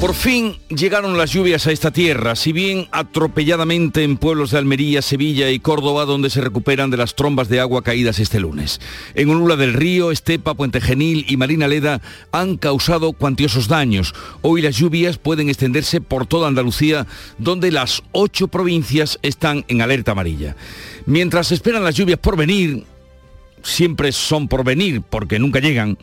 Por fin llegaron las lluvias a esta tierra, si bien atropelladamente en pueblos de Almería, Sevilla y Córdoba, donde se recuperan de las trombas de agua caídas este lunes. En Olula del Río, Estepa, Puente Genil y Marina Leda han causado cuantiosos daños. Hoy las lluvias pueden extenderse por toda Andalucía, donde las ocho provincias están en alerta amarilla. Mientras esperan las lluvias por venir, siempre son por venir porque nunca llegan,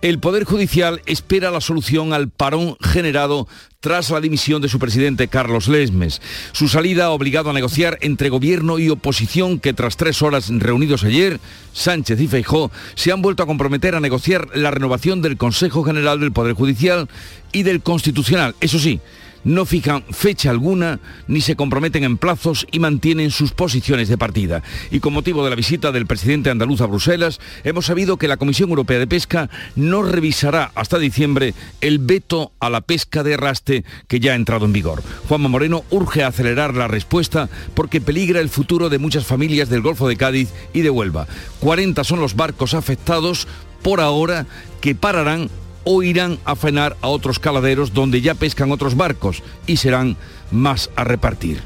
el Poder Judicial espera la solución al parón generado tras la dimisión de su presidente Carlos Lesmes. Su salida ha obligado a negociar entre gobierno y oposición que tras tres horas reunidos ayer, Sánchez y Feijó se han vuelto a comprometer a negociar la renovación del Consejo General del Poder Judicial y del Constitucional. Eso sí, no fijan fecha alguna ni se comprometen en plazos y mantienen sus posiciones de partida. Y con motivo de la visita del presidente andaluz a Bruselas, hemos sabido que la Comisión Europea de Pesca no revisará hasta diciembre el veto a la pesca de arrastre que ya ha entrado en vigor. Juanma Moreno urge acelerar la respuesta porque peligra el futuro de muchas familias del Golfo de Cádiz y de Huelva. 40 son los barcos afectados por ahora que pararán o irán a frenar a otros caladeros donde ya pescan otros barcos y serán más a repartir.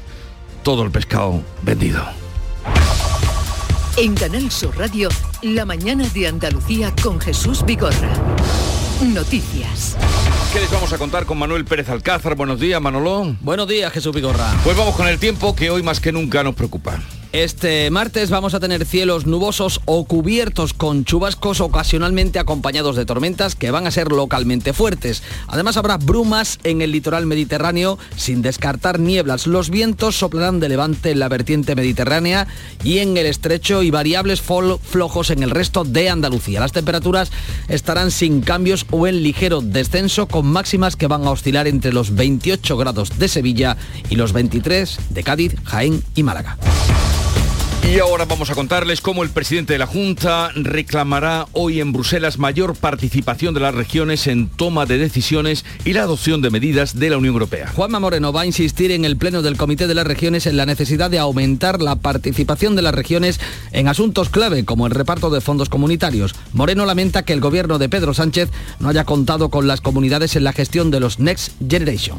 Todo el pescado vendido. En Canal Sur Radio, la mañana de Andalucía con Jesús Vigorra. Noticias. ¿Qué les vamos a contar con Manuel Pérez Alcázar? Buenos días, Manolo. Buenos días, Jesús Vigorra. Pues vamos con el tiempo que hoy más que nunca nos preocupa. Este martes vamos a tener cielos nubosos o cubiertos con chubascos ocasionalmente acompañados de tormentas que van a ser localmente fuertes. Además habrá brumas en el litoral mediterráneo sin descartar nieblas. Los vientos soplarán de levante en la vertiente mediterránea y en el estrecho y variables flojos en el resto de Andalucía. Las temperaturas estarán sin cambios o en ligero descenso con máximas que van a oscilar entre los 28 grados de Sevilla y los 23 de Cádiz, Jaén y Málaga. Y ahora vamos a contarles cómo el presidente de la Junta reclamará hoy en Bruselas mayor participación de las regiones en toma de decisiones y la adopción de medidas de la Unión Europea. Juanma Moreno va a insistir en el Pleno del Comité de las Regiones en la necesidad de aumentar la participación de las regiones en asuntos clave como el reparto de fondos comunitarios. Moreno lamenta que el gobierno de Pedro Sánchez no haya contado con las comunidades en la gestión de los Next Generation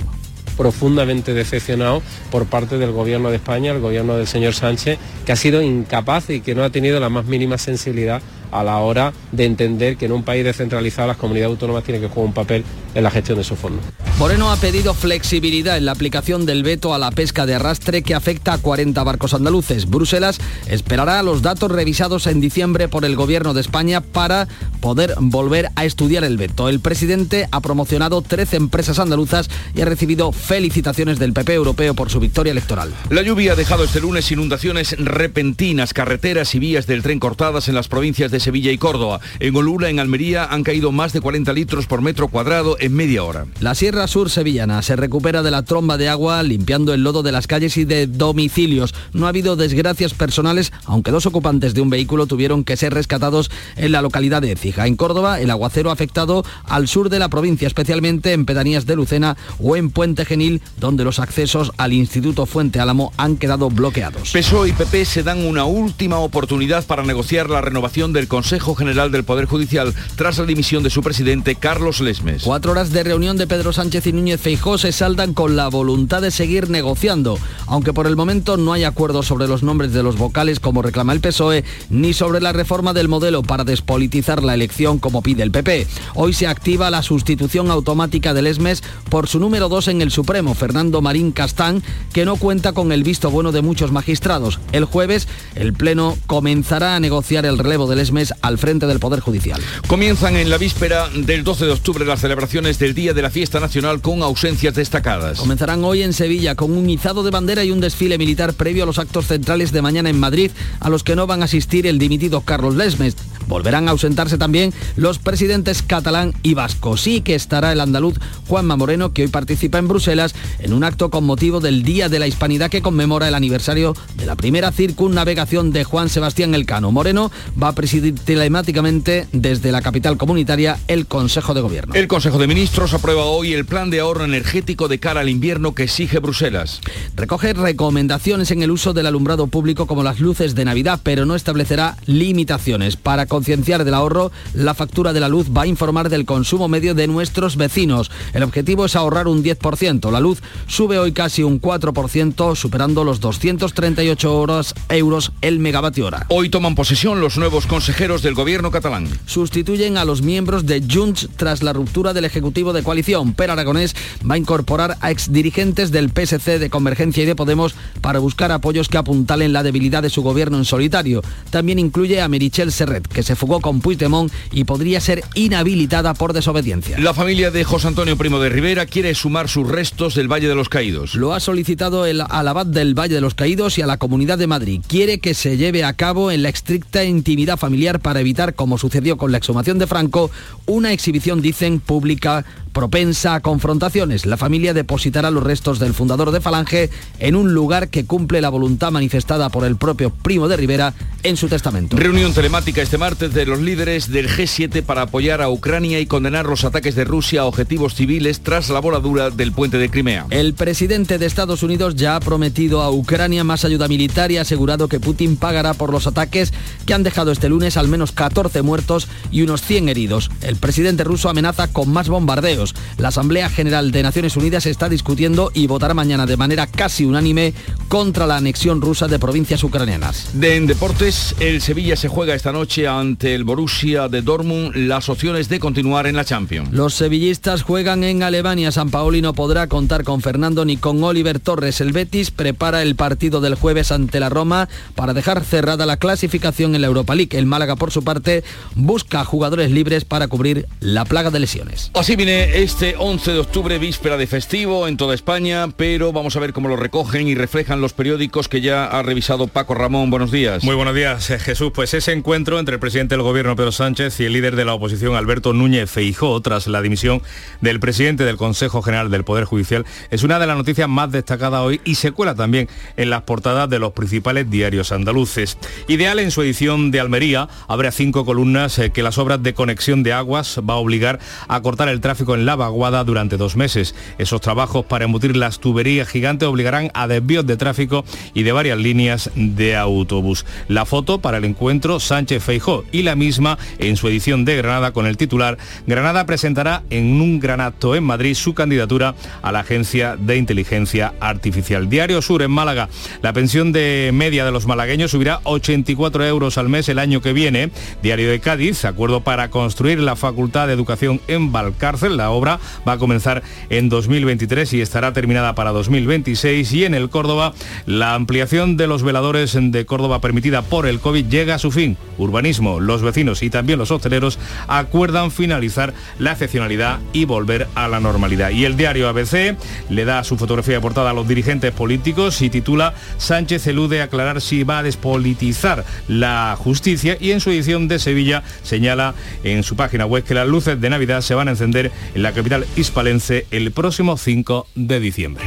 profundamente decepcionado por parte del gobierno de España, el gobierno del señor Sánchez, que ha sido incapaz y que no ha tenido la más mínima sensibilidad a la hora de entender que en un país descentralizado las comunidades autónomas tienen que jugar un papel en la gestión de sus fondos. Moreno ha pedido flexibilidad en la aplicación del veto a la pesca de arrastre que afecta a 40 barcos andaluces. Bruselas esperará los datos revisados en diciembre por el Gobierno de España para poder volver a estudiar el veto. El presidente ha promocionado 13 empresas andaluzas y ha recibido felicitaciones del PP europeo por su victoria electoral. La lluvia ha dejado este lunes inundaciones repentinas, carreteras y vías del tren cortadas en las provincias de Sevilla y Córdoba. En Olula, en Almería, han caído más de 40 litros por metro cuadrado en media hora. La Sierra Sur sevillana se recupera de la tromba de agua limpiando el lodo de las calles y de domicilios. No ha habido desgracias personales, aunque dos ocupantes de un vehículo tuvieron que ser rescatados en la localidad de Écija. En Córdoba, el aguacero ha afectado al sur de la provincia, especialmente en pedanías de Lucena o en Puente Genil, donde los accesos al Instituto Fuente Álamo han quedado bloqueados. PSOE y PP se dan una última oportunidad para negociar la renovación del Consejo General del Poder Judicial tras la dimisión de su presidente Carlos Lesmes. Cuatro de reunión de Pedro Sánchez y Núñez Feijó se saldan con la voluntad de seguir negociando, aunque por el momento no hay acuerdo sobre los nombres de los vocales como reclama el PSOE, ni sobre la reforma del modelo para despolitizar la elección como pide el PP. Hoy se activa la sustitución automática de Lesmes por su número dos en el Supremo, Fernando Marín Castán, que no cuenta con el visto bueno de muchos magistrados. El jueves el Pleno comenzará a negociar el relevo de Lesmes al frente del Poder Judicial. Comienzan en la víspera del 12 de octubre las celebraciones del Día de la Fiesta Nacional con ausencias destacadas. Comenzarán hoy en Sevilla con un izado de bandera y un desfile militar previo a los actos centrales de mañana en Madrid, a los que no van a asistir el dimitido Carlos Lesmes. Volverán a ausentarse también los presidentes catalán y vasco. Sí que estará el andaluz Juanma Moreno, que hoy participa en Bruselas en un acto con motivo del Día de la Hispanidad que conmemora el aniversario de la primera circunnavegación de Juan Sebastián Elcano. Moreno va a presidir telemáticamente desde la capital comunitaria el Consejo de Gobierno. El Consejo de Ministros aprueba hoy el plan de ahorro energético de cara al invierno que exige Bruselas. Recoge recomendaciones en el uso del alumbrado público como las luces de Navidad, pero no establecerá limitaciones. Para concienciar del ahorro, la factura de la luz va a informar del consumo medio de nuestros vecinos. El objetivo es ahorrar un 10%. La luz sube hoy casi un 4%, superando los 238 horas, euros el megavatio hora. Hoy toman posesión los nuevos consejeros del gobierno catalán. Sustituyen a los miembros de Junts tras la ruptura del Ejecutivo de coalición. Per Aragonés va a incorporar a exdirigentes del PSC de Convergencia y de Podemos para buscar apoyos que apuntalen la debilidad de su gobierno en solitario. También incluye a Merichel Serret, que se fugó con Puigdemont y podría ser inhabilitada por desobediencia. La familia de José Antonio Primo de Rivera quiere sumar sus restos del Valle de los Caídos. Lo ha solicitado el Abad del Valle de los Caídos y a la Comunidad de Madrid. Quiere que se lleve a cabo en la estricta intimidad familiar para evitar, como sucedió con la exhumación de Franco, una exhibición, dicen, pública propensa a confrontaciones. La familia depositará los restos del fundador de Falange en un lugar que cumple la voluntad manifestada por el propio Primo de Rivera en su testamento. Reunión telemática este martes de los líderes del G7 para apoyar a Ucrania y condenar los ataques de Rusia a objetivos civiles tras la voladura del puente de Crimea. El presidente de Estados Unidos ya ha prometido a Ucrania más ayuda militar y ha asegurado que Putin pagará por los ataques que han dejado este lunes al menos 14 muertos y unos 100 heridos. El presidente ruso amenaza con más bombardeos. La Asamblea General de Naciones Unidas está discutiendo y votará mañana de manera casi unánime contra la anexión rusa de provincias ucranianas. De en deportes, el Sevilla se juega esta noche ante el Borussia de Dortmund las opciones de continuar en la Champions. Los sevillistas juegan en Alemania. San Paoli no podrá contar con Fernando ni con Oliver Torres. El Betis prepara el partido del jueves ante la Roma para dejar cerrada la clasificación en la Europa League. El Málaga, por su parte, busca jugadores libres para cubrir la plaga de lesiones. Así viene este 11 de octubre, víspera de festivo en toda España, pero vamos a ver cómo lo recogen y reflejan los periódicos que ya ha revisado Paco Ramón. Buenos días. Muy buenos días, eh, Jesús. Pues ese encuentro entre el presidente del gobierno Pedro Sánchez y el líder de la oposición Alberto Núñez Feijó tras la dimisión del presidente del Consejo General del Poder Judicial es una de las noticias más destacadas hoy y se cuela también en las portadas de los principales diarios andaluces. Ideal en su edición de Almería abre cinco columnas eh, que las obras de conexión de aguas va a obligar a cortar el tráfico en la vaguada durante dos meses. Esos trabajos para embutir las tuberías gigantes obligarán a desvíos de tráfico y de varias líneas de autobús. La foto para el encuentro Sánchez Feijó y la misma en su edición de Granada con el titular Granada presentará en un gran acto en Madrid su candidatura a la Agencia de Inteligencia Artificial. Diario Sur en Málaga. La pensión de media de los malagueños subirá 84 euros al mes el año que viene. Diario de Cádiz, acuerdo para construir la Facultad de Educación en La obra va a comenzar en 2023 y estará terminada para 2026. Y en el Córdoba, la ampliación de los veladores de Córdoba permitida por el COVID llega a su fin. Urbanismo, los vecinos y también los hosteleros acuerdan finalizar la excepcionalidad y volver a la normalidad. Y el diario ABC le da su fotografía de portada a los dirigentes políticos y titula Sánchez elude aclarar si va a despolitizar la justicia y en su edición de Sevilla señala en su página web que las luces de Navidad se van a encender en la capital hispalense el próximo 5 de diciembre.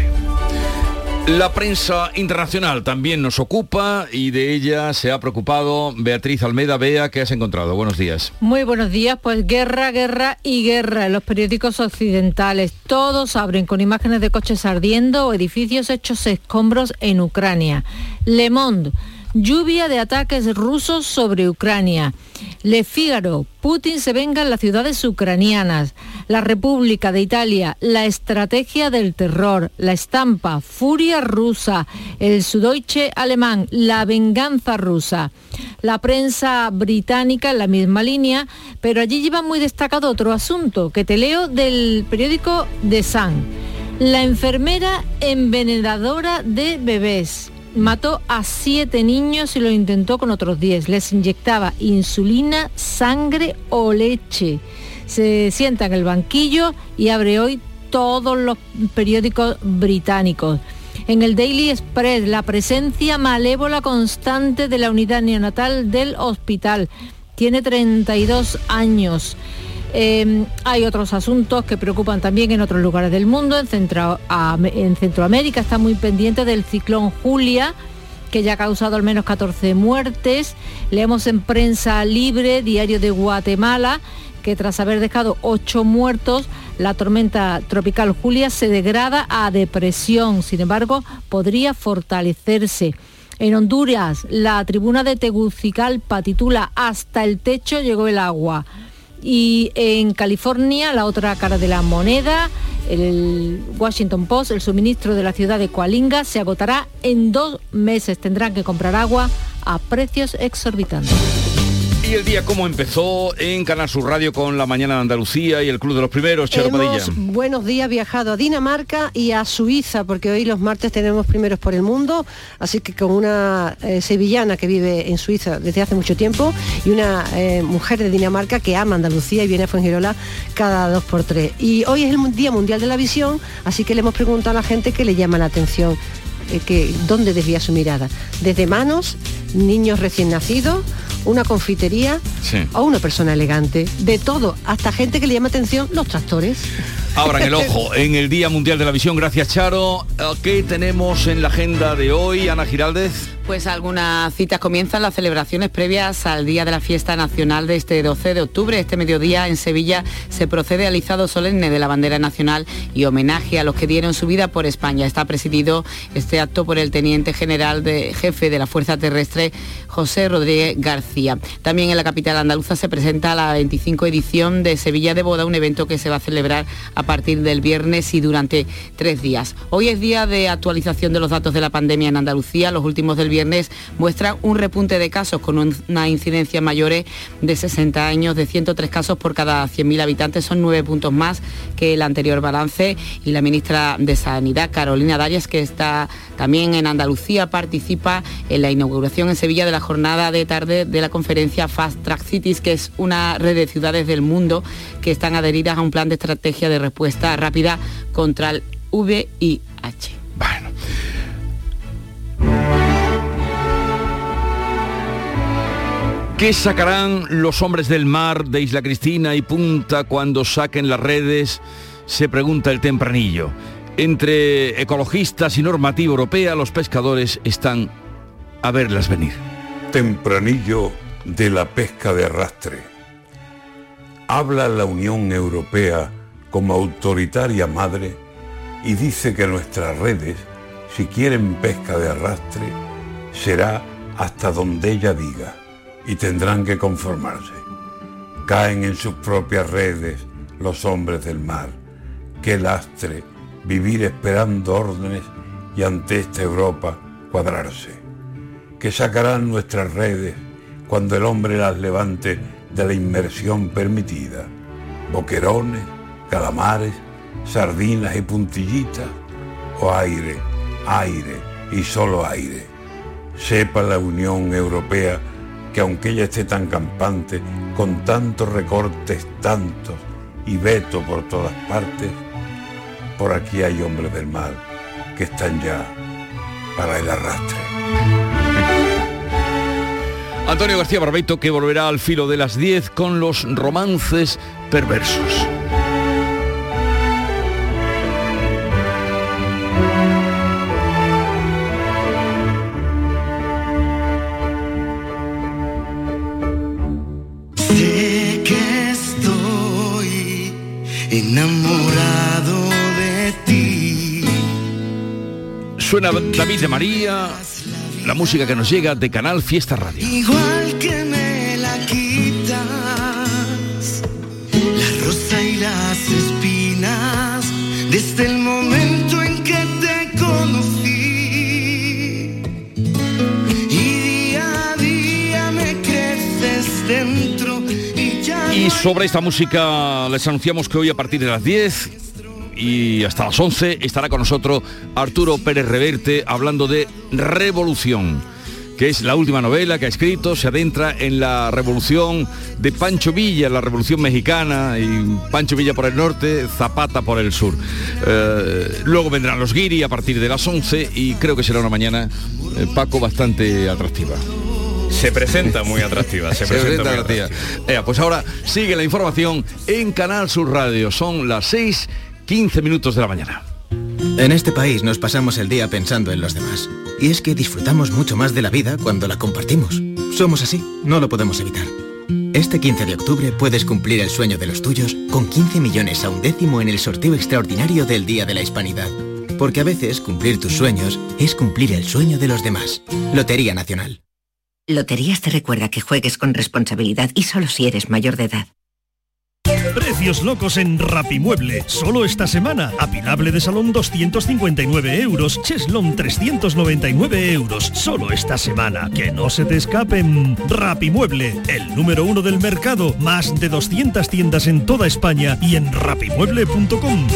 La prensa internacional también nos ocupa y de ella se ha preocupado Beatriz Almeida. Bea, ¿qué has encontrado? Buenos días. Muy buenos días. Pues guerra, guerra y guerra en los periódicos occidentales. Todos abren con imágenes de coches ardiendo o edificios hechos escombros en Ucrania. Le Monde Lluvia de ataques rusos sobre Ucrania. Le Figaro, Putin se venga en las ciudades ucranianas. La República de Italia, la estrategia del terror. La estampa, furia rusa. El Sudoiche alemán, la venganza rusa. La prensa británica en la misma línea, pero allí lleva muy destacado otro asunto que te leo del periódico The Sun. La enfermera envenenadora de bebés mató a siete niños y lo intentó con otros diez. Les inyectaba insulina, sangre o leche. Se sienta en el banquillo y abre hoy todos los periódicos británicos. En el Daily Express, la presencia malévola constante de la unidad neonatal del hospital. tiene 32 años. Em, hay otros asuntos que preocupan también en otros lugares del mundo. En, en Centroamérica está muy pendiente del ciclón Julia, que ya ha causado al menos 14 muertes. Leemos en prensa libre, diario de Guatemala, que tras haber dejado 8 muertos, la tormenta tropical Julia se degrada a depresión. Sin embargo, podría fortalecerse. En Honduras, la tribuna de Tegucigalpa titula Hasta el techo llegó el agua. Y en California, la otra cara de la moneda, el Washington Post, el suministro de la ciudad de Coalinga se agotará en dos meses. Tendrán que comprar agua a precios exorbitantes. ¿Y el día cómo empezó en Canal Sur Radio con la mañana de Andalucía y el Club de los Primeros, Padilla? Buenos días, viajado a Dinamarca y a Suiza, porque hoy los martes tenemos primeros por el mundo, así que con una eh, sevillana que vive en Suiza desde hace mucho tiempo y una eh, mujer de Dinamarca que ama Andalucía y viene a Fuengirola cada dos por tres. Y hoy es el Día Mundial de la Visión, así que le hemos preguntado a la gente qué le llama la atención, eh, que, dónde desvía su mirada. Desde manos, niños recién nacidos, una confitería o una persona elegante. De todo, hasta gente que le llama atención los tractores. Ahora en el ojo, en el Día Mundial de la Visión, gracias Charo. ¿Qué tenemos en la agenda de hoy, Ana Giraldez? Pues algunas citas comienzan las celebraciones previas al día de la fiesta nacional de este 12 de octubre. Este mediodía en Sevilla se procede al izado solemne de la bandera nacional y homenaje a los que dieron su vida por España. Está presidido este acto por el teniente general de jefe de la Fuerza Terrestre, José Rodríguez García. También en la capital andaluza se presenta la 25 edición de Sevilla de Boda, un evento que se va a celebrar a partir del viernes y durante tres días. Hoy es día de actualización de los datos de la pandemia en Andalucía. Los últimos del viernes muestran un repunte de casos con una incidencia mayor de 60 años, de 103 casos por cada 100.000 habitantes. Son nueve puntos más que el anterior balance. Y la ministra de Sanidad, Carolina Darias, que está también en Andalucía, participa en la inauguración en Sevilla de la jornada de tarde de la conferencia Fast Track Cities, que es una red de ciudades del mundo que están adheridas a un plan de estrategia de respuesta rápida contra el VIH. Bueno. ¿Qué sacarán los hombres del mar de Isla Cristina y Punta cuando saquen las redes? Se pregunta el tempranillo. Entre ecologistas y normativa europea, los pescadores están a verlas venir. Tempranillo de la pesca de arrastre. Habla la Unión Europea como autoritaria madre y dice que nuestras redes, si quieren pesca de arrastre, será hasta donde ella diga y tendrán que conformarse. Caen en sus propias redes los hombres del mar. Qué lastre vivir esperando órdenes y ante esta Europa cuadrarse. Que sacarán nuestras redes cuando el hombre las levante de la inmersión permitida. Boquerones, calamares, sardinas y puntillitas, o aire, aire y solo aire. Sepa la Unión Europea que aunque ella esté tan campante, con tantos recortes, tantos y veto por todas partes, por aquí hay hombres del mar que están ya para el arrastre. Antonio García Barbeito que volverá al filo de las 10 con los romances perversos. Suena David de María, la música que nos llega de Canal Fiesta Radio. Igual que me la quitas, la rosa y las espinas, desde el momento en que te conocí. Y día a día me creces dentro y ya Y no sobre esta música les anunciamos que hoy a partir de las 10 y hasta las 11 estará con nosotros Arturo Pérez Reverte hablando de Revolución, que es la última novela que ha escrito, se adentra en la revolución de Pancho Villa, la revolución mexicana, y Pancho Villa por el norte, Zapata por el sur. Eh, luego vendrán los Guiri a partir de las 11 y creo que será una mañana, eh, Paco, bastante atractiva. Se presenta muy atractiva, se, Se presenta, presenta muy atractiva. pues ahora sigue la información en Canal Sur Radio. Son las 6, 15 minutos de la mañana. En este país nos pasamos el día pensando en los demás. Y es que disfrutamos mucho más de la vida cuando la compartimos. Somos así, no lo podemos evitar. Este 15 de octubre puedes cumplir el sueño de los tuyos con 15 millones a un décimo en el sorteo extraordinario del Día de la Hispanidad. Porque a veces cumplir tus sueños es cumplir el sueño de los demás. Lotería Nacional. Loterías te recuerda que juegues con responsabilidad y solo si eres mayor de edad. Precios locos en Rapimueble. Solo esta semana. Apilable de salón 259 euros. Cheslon 399 euros. Solo esta semana. Que no se te escapen. Rapimueble. El número uno del mercado. Más de 200 tiendas en toda España y en rapimueble.com.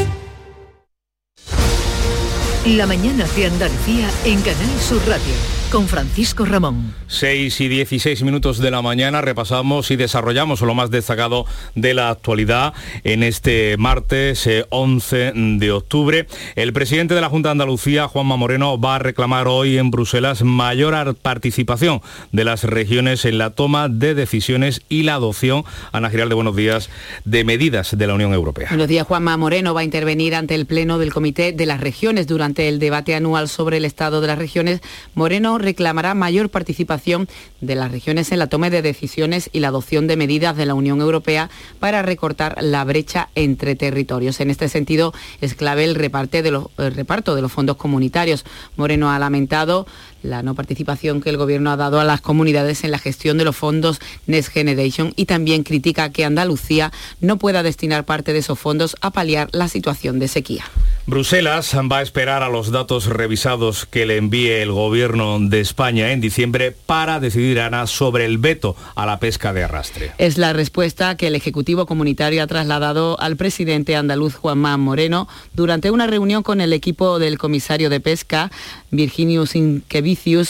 La mañana de Andalucía en Canal Sur Radio con Francisco Ramón. 6 y 16 minutos de la mañana repasamos y desarrollamos lo más destacado de la actualidad en este martes eh, 11 de octubre. El presidente de la Junta de Andalucía, Juanma Moreno, va a reclamar hoy en Bruselas mayor ar- participación de las regiones en la toma de decisiones y la adopción, Ana Giralde, buenos días, de medidas de la Unión Europea. Buenos días, Juanma Moreno va a intervenir ante el Pleno del Comité de las Regiones durante el debate anual sobre el estado de las regiones. Moreno reclamará mayor participación de las regiones en la toma de decisiones y la adopción de medidas de la Unión Europea para recortar la brecha entre territorios. En este sentido, es clave el, el reparto de los fondos comunitarios. Moreno ha lamentado la no participación que el Gobierno ha dado a las comunidades en la gestión de los fondos Next Generation y también critica que Andalucía no pueda destinar parte de esos fondos a paliar la situación de sequía. Bruselas va a esperar a los datos revisados que le envíe el gobierno de España en diciembre para decidir, Ana, sobre el veto a la pesca de arrastre. Es la respuesta que el Ejecutivo Comunitario ha trasladado al presidente andaluz Juanma Moreno durante una reunión con el equipo del comisario de pesca, Virginius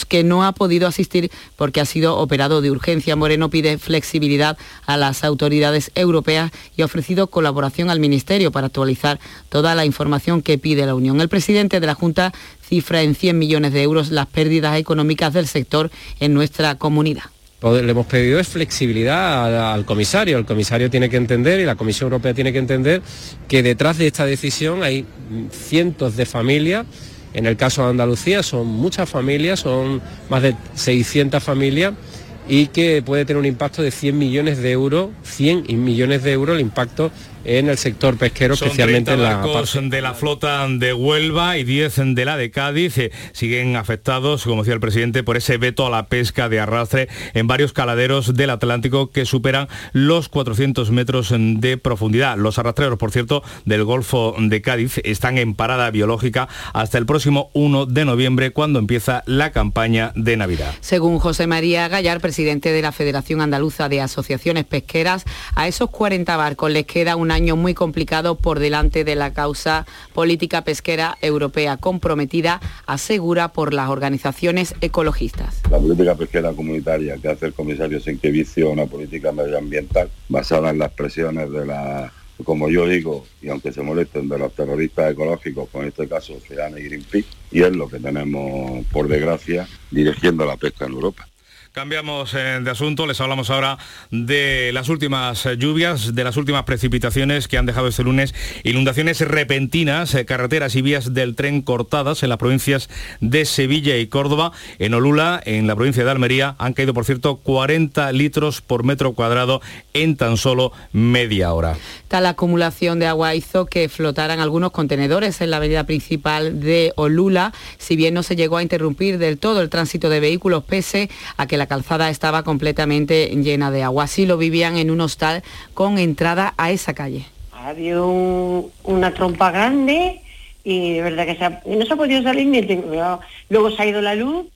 Que no ha podido asistir porque ha sido operado de urgencia. Moreno pide flexibilidad a las autoridades europeas y ha ofrecido colaboración al Ministerio para actualizar toda la información que pide la Unión. El presidente de la Junta cifra en 100 millones de euros las pérdidas económicas del sector en nuestra comunidad. Pod- Le hemos pedido es flexibilidad al, comisario. El comisario tiene que entender y la Comisión Europea tiene que entender que detrás de esta decisión hay cientos de familias. En el caso de Andalucía son muchas familias, son más de 600 familias y que puede tener un impacto de 100 millones de euros, 100 y millones de euros el impacto en el sector pesquero, Son especialmente 30 en la barcos parte de la flota de Huelva y 10 de la de Cádiz eh, siguen afectados, como decía el presidente, por ese veto a la pesca de arrastre en varios caladeros del Atlántico que superan los 400 metros de profundidad. Los arrastreros, por cierto, del Golfo de Cádiz están en parada biológica hasta el próximo 1 de noviembre, cuando empieza la campaña de Navidad. Según José María Gallar, presidente de la Federación Andaluza de Asociaciones Pesqueras, a esos 40 barcos les queda un año muy complicado por delante de la causa política pesquera europea comprometida, asegura por las organizaciones ecologistas. La política pesquera comunitaria que hace el comisario Senkevicio, una política medioambiental basada en las presiones de la, como yo digo, y aunque se molesten, de los terroristas ecológicos, con este caso Oceana y Greenpeace, y es lo que tenemos, por desgracia, dirigiendo la pesca en Europa. Cambiamos eh, de asunto, les hablamos ahora de las últimas eh, lluvias, de las últimas precipitaciones que han dejado este lunes inundaciones repentinas, eh, carreteras y vías del tren cortadas en las provincias de Sevilla y Córdoba. En Olula, en la provincia de Almería, han caído, por cierto, 40 litros por metro cuadrado en tan solo media hora. Tal acumulación de agua hizo que flotaran algunos contenedores en la avenida principal de Olula, si bien no se llegó a interrumpir del todo el tránsito de vehículos pese a que la calzada estaba completamente llena de agua. Así lo vivían en un hostal con entrada a esa calle. Ha habido un- una trompa grande y de verdad que no se ha podido salir ni luego se ha ido la luz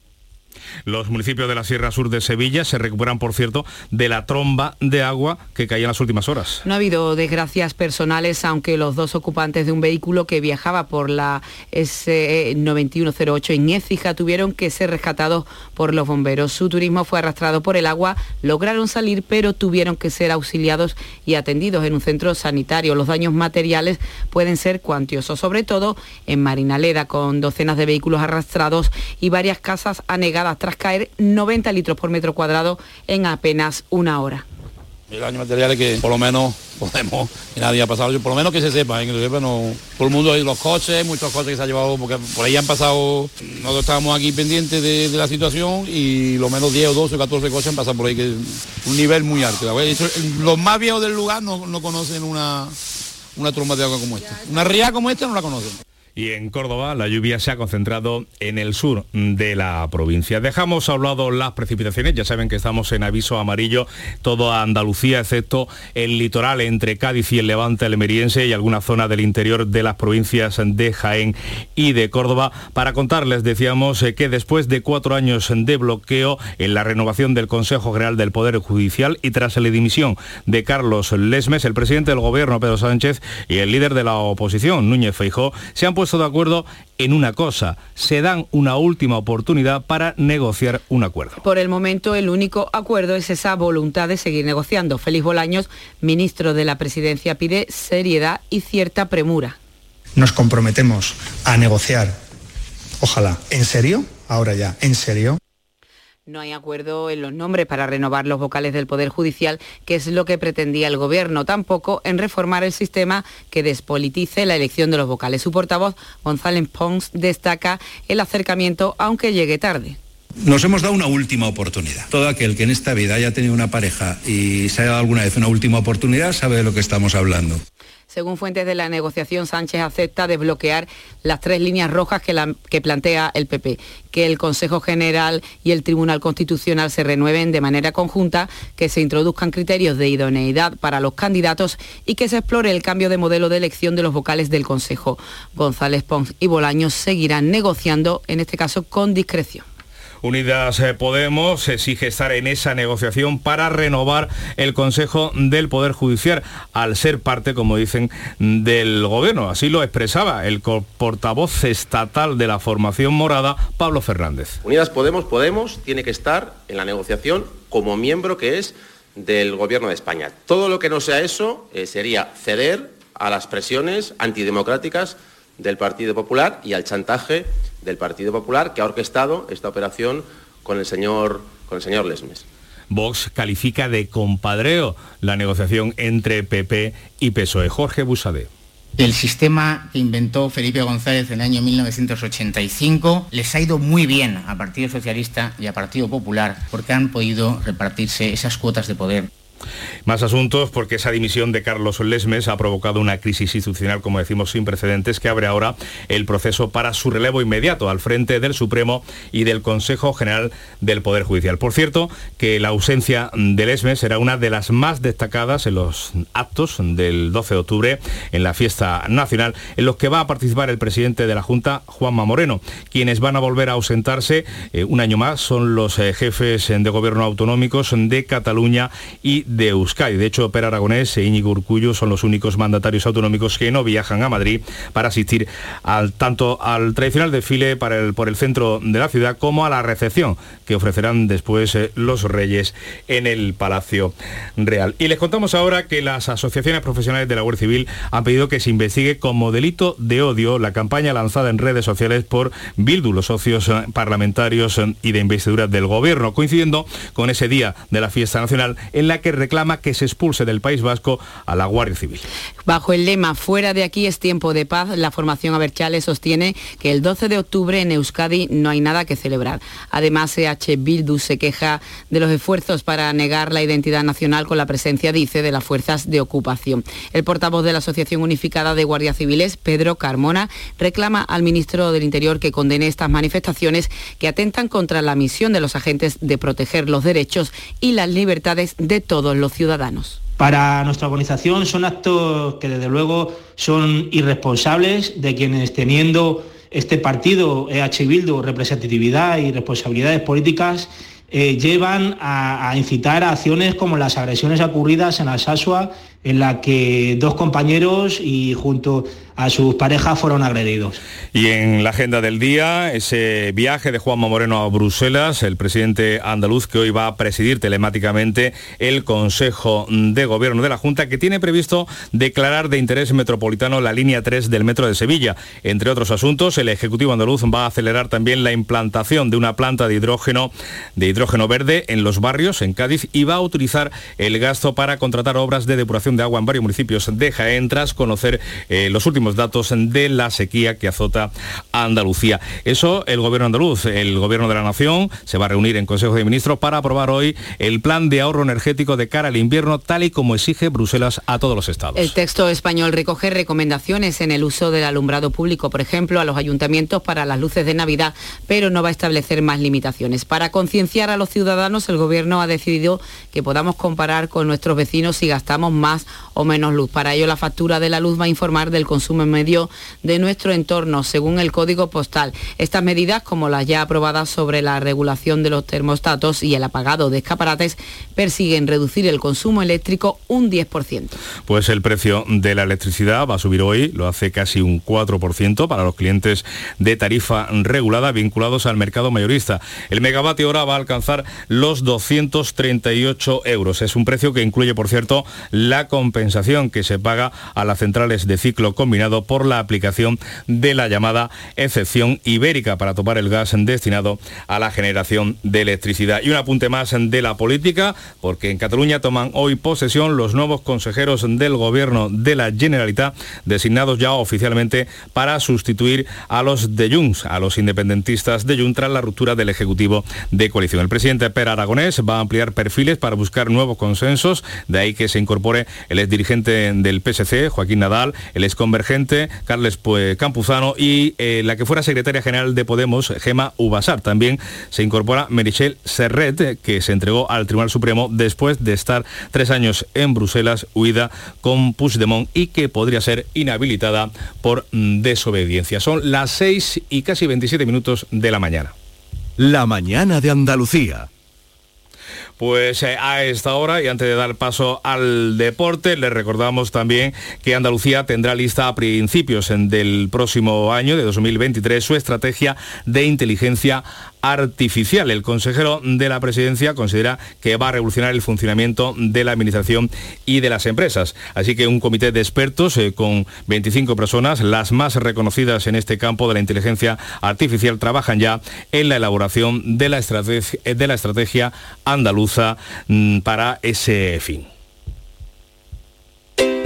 Los municipios de la Sierra Sur de Sevilla se recuperan, por cierto, de la tromba de agua que caía en las últimas horas. No ha habido desgracias personales, aunque los dos ocupantes de un vehículo que viajaba por la S9108 en Écija tuvieron que ser rescatados por los bomberos. Su turismo fue arrastrado por el agua, lograron salir, pero tuvieron que ser auxiliados y atendidos en un centro sanitario. Los daños materiales pueden ser cuantiosos, sobre todo en Marinaleda, con docenas de vehículos arrastrados y varias casas anegadas tras caer 90 litros por metro cuadrado en apenas una hora. El daño material es que por lo menos podemos, que nadie ha pasado, por lo menos que se sepa, ¿eh? que se sepa, no, por el mundo hay los coches, muchos coches que se han llevado, porque por ahí han pasado, nosotros estábamos aquí pendientes de, de la situación y lo menos 10 o 12 o 14 coches han pasado por ahí, que es un nivel muy alto. Eso- los más viejos del lugar no, no conocen una, una tromba de agua como esta. Una ría como esta no la conocen. Y en Córdoba la lluvia se ha concentrado en el sur de la provincia. Dejamos a un lado las precipitaciones, ya saben que estamos en aviso amarillo, toda Andalucía, excepto el litoral entre Cádiz y el Levante almeriense y alguna zona del interior de las provincias de Jaén y de Córdoba, para contarles, decíamos, eh, que después de cuatro años de bloqueo en la renovación del Consejo General del Poder Judicial y tras la dimisión de Carlos Lesmes, el presidente del Gobierno, Pedro Sánchez, y el líder de la oposición, Núñez Feijó, se han puesto de acuerdo en una cosa, se dan una última oportunidad para negociar un acuerdo. Por el momento, el único acuerdo es esa voluntad de seguir negociando. Félix Bolaños, ministro de la Presidencia, pide seriedad y cierta premura. Nos comprometemos a negociar, ojalá, ¿en serio? Ahora ya, ¿en serio? No hay acuerdo en los nombres para renovar los vocales del Poder Judicial, que es lo que pretendía el Gobierno, tampoco en reformar el sistema que despolitice la elección de los vocales. Su portavoz, González Pons, destaca el acercamiento, aunque llegue tarde. Nos hemos dado una última oportunidad. Todo aquel que en esta vida haya tenido una pareja y se haya dado alguna vez una última oportunidad sabe de lo que estamos hablando. Según fuentes de la negociación, Sánchez acepta desbloquear las tres líneas rojas que, la- que plantea el PP, que el Consejo General y el Tribunal Constitucional se renueven de manera conjunta, que se introduzcan criterios de idoneidad para los candidatos y que se explore el cambio de modelo de elección de los vocales del Consejo. González Pons y Bolaños seguirán negociando, en este caso con discreción. Unidas eh, Podemos exige estar en esa negociación para renovar el Consejo del Poder Judicial al ser parte, como dicen, del Gobierno. Así lo expresaba el portavoz estatal de la formación morada, Pablo Fernández. Unidas Podemos, Podemos tiene que estar en la negociación como miembro que es del Gobierno de España. Todo lo que no sea eso eh, sería ceder a las presiones antidemocráticas del Partido Popular y al chantaje del Partido Popular que ha orquestado esta operación con el señor, con el señor Lesmes. Vox califica de compadreo la negociación entre PP y PSOE. Jorge Busade. El sistema que inventó Felipe González en el año 1985 les ha ido muy bien a Partido Socialista y a Partido Popular porque han podido repartirse esas cuotas de poder. Más asuntos porque esa dimisión de Carlos Lesmes ha provocado una crisis institucional, como decimos, sin precedentes, que abre ahora el proceso para su relevo inmediato al frente del Supremo y del Consejo General del Poder Judicial. Por cierto, que la ausencia de Lesmes será una de las más destacadas en los actos del 12 de octubre en la fiesta nacional, en los que va a participar el presidente de la Junta, Juanma Moreno. Quienes van a volver a ausentarse eh, un año más son los eh, jefes de gobierno autonómicos de Cataluña y de Euskadi. De hecho, Per Aragonés e Íñigo Urcullo son los únicos mandatarios autonómicos que no viajan a Madrid para asistir al, tanto al tradicional desfile por el centro de la ciudad como a la recepción que ofrecerán después eh, los reyes en el Palacio Real. Y les contamos ahora que las asociaciones profesionales de la Guardia Civil han pedido que se investigue como delito de odio la campaña lanzada en redes sociales por Bildu, los socios eh, parlamentarios eh, y de investidura del gobierno, coincidiendo con ese día de la fiesta nacional en la que reclama que se expulse del País Vasco a la Guardia Civil. Bajo el lema Fuera de aquí es tiempo de paz, la formación Aberchale sostiene que el 12 de octubre en Euskadi no hay nada que celebrar. Además, EH Bildu se queja de los esfuerzos para negar la identidad nacional con la presencia, dice, de las fuerzas de ocupación. El portavoz de la Asociación Unificada de Guardias Civiles, Pedro Carmona, reclama al ministro del Interior que condene estas manifestaciones que atentan contra la misión de los agentes de proteger los derechos y las libertades de todos los ciudadanos. Para nuestra organización son actos que desde luego son irresponsables de quienes teniendo este partido EH Bildu representatividad y responsabilidades políticas eh, llevan a, incitar a acciones como las agresiones ocurridas en Alsasua en la que dos compañeros y junto a sus parejas fueron agredidos. Y en la agenda del día, ese viaje de Juanma Moreno a Bruselas, el presidente andaluz que hoy va a presidir telemáticamente el Consejo de Gobierno de la Junta, que tiene previsto declarar de interés metropolitano la línea 3 del Metro de Sevilla. Entre otros asuntos, el Ejecutivo andaluz va a acelerar también la implantación de una planta de hidrógeno, de hidrógeno verde en los barrios, en Cádiz, y va a utilizar el gasto para contratar obras de depuración de agua en varios municipios de Jaén, tras conocer eh, los últimos datos de la sequía que azota a Andalucía. Eso el gobierno andaluz, el gobierno de la nación, se va a reunir en Consejo de Ministros para aprobar hoy el plan de ahorro energético de cara al invierno, tal y como exige Bruselas a todos los estados. El texto español recoge recomendaciones en el uso del alumbrado público, por ejemplo, a los ayuntamientos para las luces de Navidad, pero no va a establecer más limitaciones. Para concienciar a los ciudadanos, el gobierno ha decidido que podamos comparar con nuestros vecinos si gastamos más o menos luz. Para ello, la factura de la luz va a informar del consumo medio de nuestro entorno, según el código postal. Estas medidas, como las ya aprobadas sobre la regulación de los termostatos y el apagado de escaparates, persiguen reducir el consumo eléctrico un 10%. Pues el precio de la electricidad va a subir hoy, lo hace casi un 4% para los clientes de tarifa regulada vinculados al mercado mayorista. El megavatio hora va a alcanzar los 238 euros. Es un precio que incluye, por cierto, la compensación que se paga a las centrales de ciclo combinado por la aplicación de la llamada excepción ibérica para topar el gas destinado a la generación de electricidad. Y un apunte más de la política, porque en Cataluña toman hoy posesión los nuevos consejeros del gobierno de la Generalitat, designados ya oficialmente para sustituir a los de Junts, a los independentistas de Junts tras la ruptura del Ejecutivo de coalición. El presidente Per Aragonés va a ampliar perfiles para buscar nuevos consensos, de ahí que se incorpore el exdirigente del PSC, Joaquín Nadal, el exconvergente Carles pues, Campuzano y eh, la que fuera secretaria general de Podemos, Gema Ubasar. También se incorpora Merichel Serret, que se entregó al Tribunal Supremo después de estar tres años en Bruselas, huida con Puigdemont y que podría ser inhabilitada por mm, desobediencia. Son las 6 y casi 27 minutos de la mañana. La mañana de Andalucía. Pues eh, a esta hora y antes de dar paso al deporte, les recordamos también que Andalucía tendrá lista a principios del próximo año, de 2023, su estrategia de inteligencia artificial. El consejero de la presidencia considera que va a revolucionar el funcionamiento de la administración y de las empresas. Así que un comité de expertos eh, con 25 personas, las más reconocidas en este campo de la inteligencia artificial, trabajan ya en la elaboración de la estrategia, andaluza mm, para ese fin.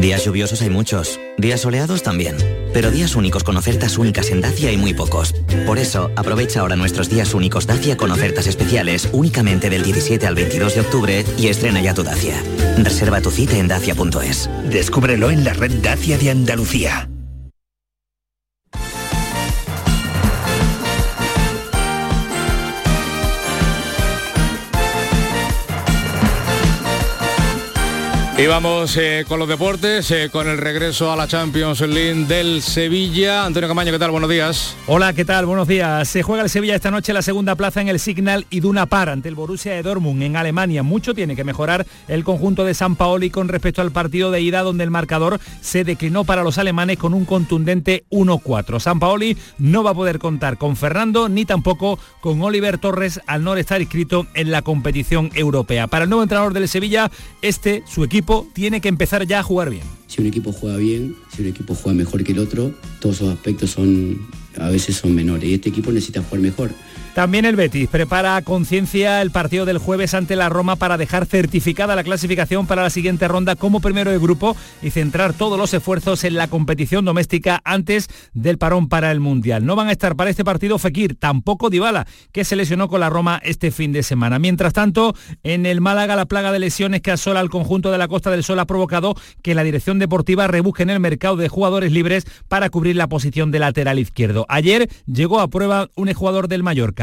Días lluviosos hay muchos, días soleados también, pero días únicos con ofertas únicas en Dacia hay muy pocos. Por eso, aprovecha ahora nuestros días únicos Dacia con ofertas especiales únicamente del 17 al 22 de octubre y estrena ya tu Dacia. Reserva tu cita en dacia.es. Descúbrelo en la red Dacia de Andalucía. Y vamos eh, con los deportes, eh, con el regreso a la Champions League del Sevilla. Antonio Camaño, ¿qué tal? Buenos días. Hola, ¿qué tal? Buenos días. Se juega el Sevilla esta noche la segunda plaza en el Signal Iduna Par ante el Borussia de Dortmund en Alemania. Mucho tiene que mejorar el conjunto de San Paoli con respecto al partido de ida donde el marcador se declinó para los alemanes con un contundente 1-4. San Paoli no va a poder contar con Fernando ni tampoco con Oliver Torres al no estar inscrito en la competición europea. Para el nuevo entrenador del Sevilla, este, su equipo, tiene que empezar ya a jugar bien. Si un equipo juega bien, si un equipo juega mejor que el otro, todos esos aspectos son a veces son menores y este equipo necesita jugar mejor. También el Betis prepara a conciencia el partido del jueves ante la Roma para dejar certificada la clasificación para la siguiente ronda como primero de grupo y centrar todos los esfuerzos en la competición doméstica antes del parón para el Mundial. No van a estar para este partido Fekir, tampoco Dybala, que se lesionó con la Roma este fin de semana. Mientras tanto, en el Málaga la plaga de lesiones que asola al conjunto de la Costa del Sol ha provocado que la dirección deportiva rebusque en el mercado de jugadores libres para cubrir la posición de lateral izquierdo. Ayer llegó a prueba un jugador del Mallorca.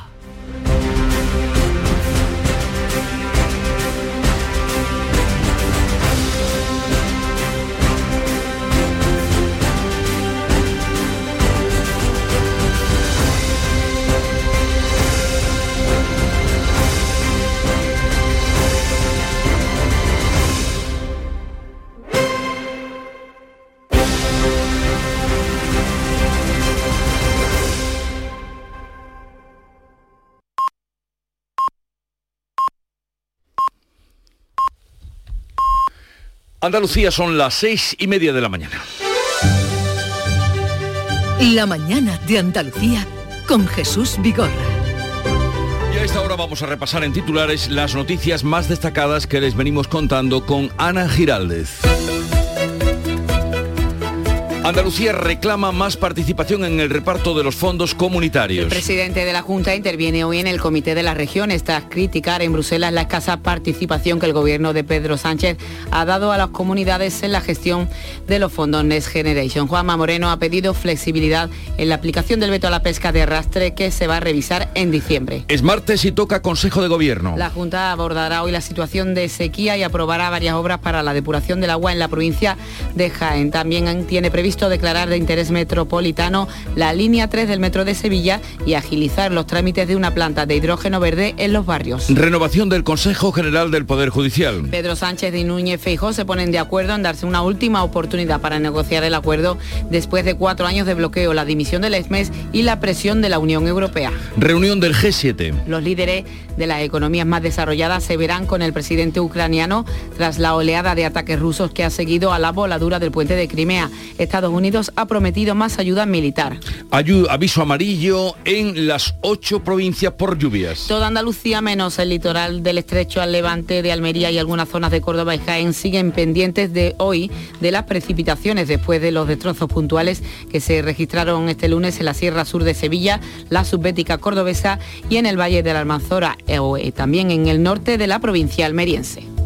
Bye. Andalucía son las seis y media de la mañana. La mañana de Andalucía con Jesús Vigorra. Y a esta hora vamos a repasar en titulares las noticias más destacadas que les venimos contando con Ana Giraldez. Andalucía reclama más participación en el reparto de los fondos comunitarios. El presidente de la Junta interviene hoy en el Comité de la Región tras criticar en Bruselas la escasa participación que el gobierno de Pedro Sánchez ha dado a las comunidades en la gestión de los fondos Next Generation. Juanma Moreno ha pedido flexibilidad en la aplicación del veto a la pesca de arrastre que se va a revisar en diciembre. Es martes y toca Consejo de Gobierno. La Junta abordará hoy la situación de sequía y aprobará varias obras para la depuración del agua en la provincia de Jaén. También tiene previsto declarar de interés metropolitano la línea 3 del metro de Sevilla y agilizar los trámites de una planta de hidrógeno verde en los barrios. Renovación del Consejo General del Poder Judicial. Pedro Sánchez y Núñez Feijó se ponen de acuerdo en darse una última oportunidad para negociar el acuerdo después de cuatro años de bloqueo, la dimisión del ESMES y la presión de la Unión Europea. Reunión del G7. Los líderes de las economías más desarrolladas se verán con el presidente ucraniano tras la oleada de ataques rusos que ha seguido a la voladura del puente de Crimea. Estados Unidos ha prometido más ayuda militar. aviso amarillo en las ocho provincias por lluvias. Toda Andalucía, menos el litoral del estrecho al levante de Almería y algunas zonas de Córdoba y Jaén, siguen pendientes de hoy de las precipitaciones después de los destrozos puntuales que se registraron este lunes en la Sierra Sur de Sevilla, la subbética cordobesa y en el Valle de la Almanzora, eh, eh, también en el norte de la provincia almeriense.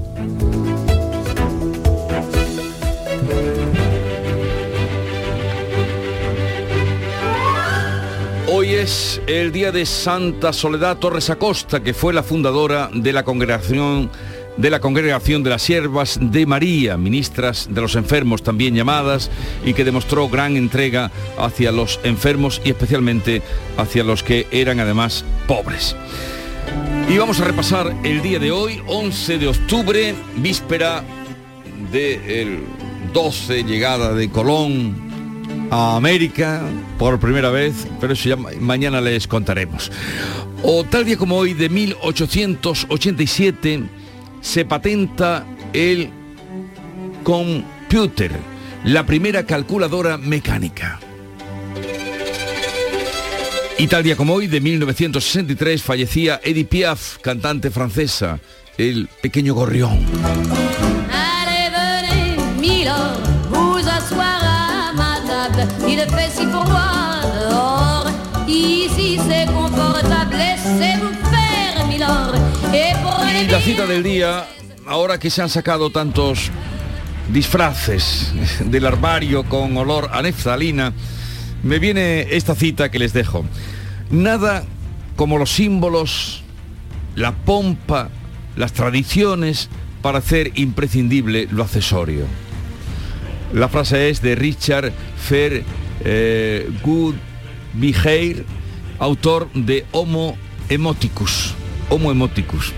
Hoy es el día de Santa Soledad Torres Acosta, que fue la fundadora de la congregación de de las siervas de María, ministras de los enfermos también llamadas, y que demostró gran entrega hacia los enfermos y especialmente hacia los que eran además pobres. Y vamos a repasar el día de hoy, 11 de octubre, víspera del 12, llegada de Colón a América por primera vez, pero eso ya mañana les contaremos. O tal día como hoy de 1887 se patenta el computer, la primera calculadora mecánica. Y tal día como hoy de 1963 fallecía Edith Piaf, cantante francesa, el pequeño gorrión. Il fait si froid dehors. Ici c'est confortable, laissez-vous faire, milord. Et pour y la cita del día, ahora que se han sacado tantos disfraces del armario con olor a neftalina, me viene esta cita que les dejo. Nada como los símbolos, la pompa, las tradiciones para hacer imprescindible lo accesorio. La frase es de Richard Fer eh, autor de Homo Emoticus. Homo Emoticus.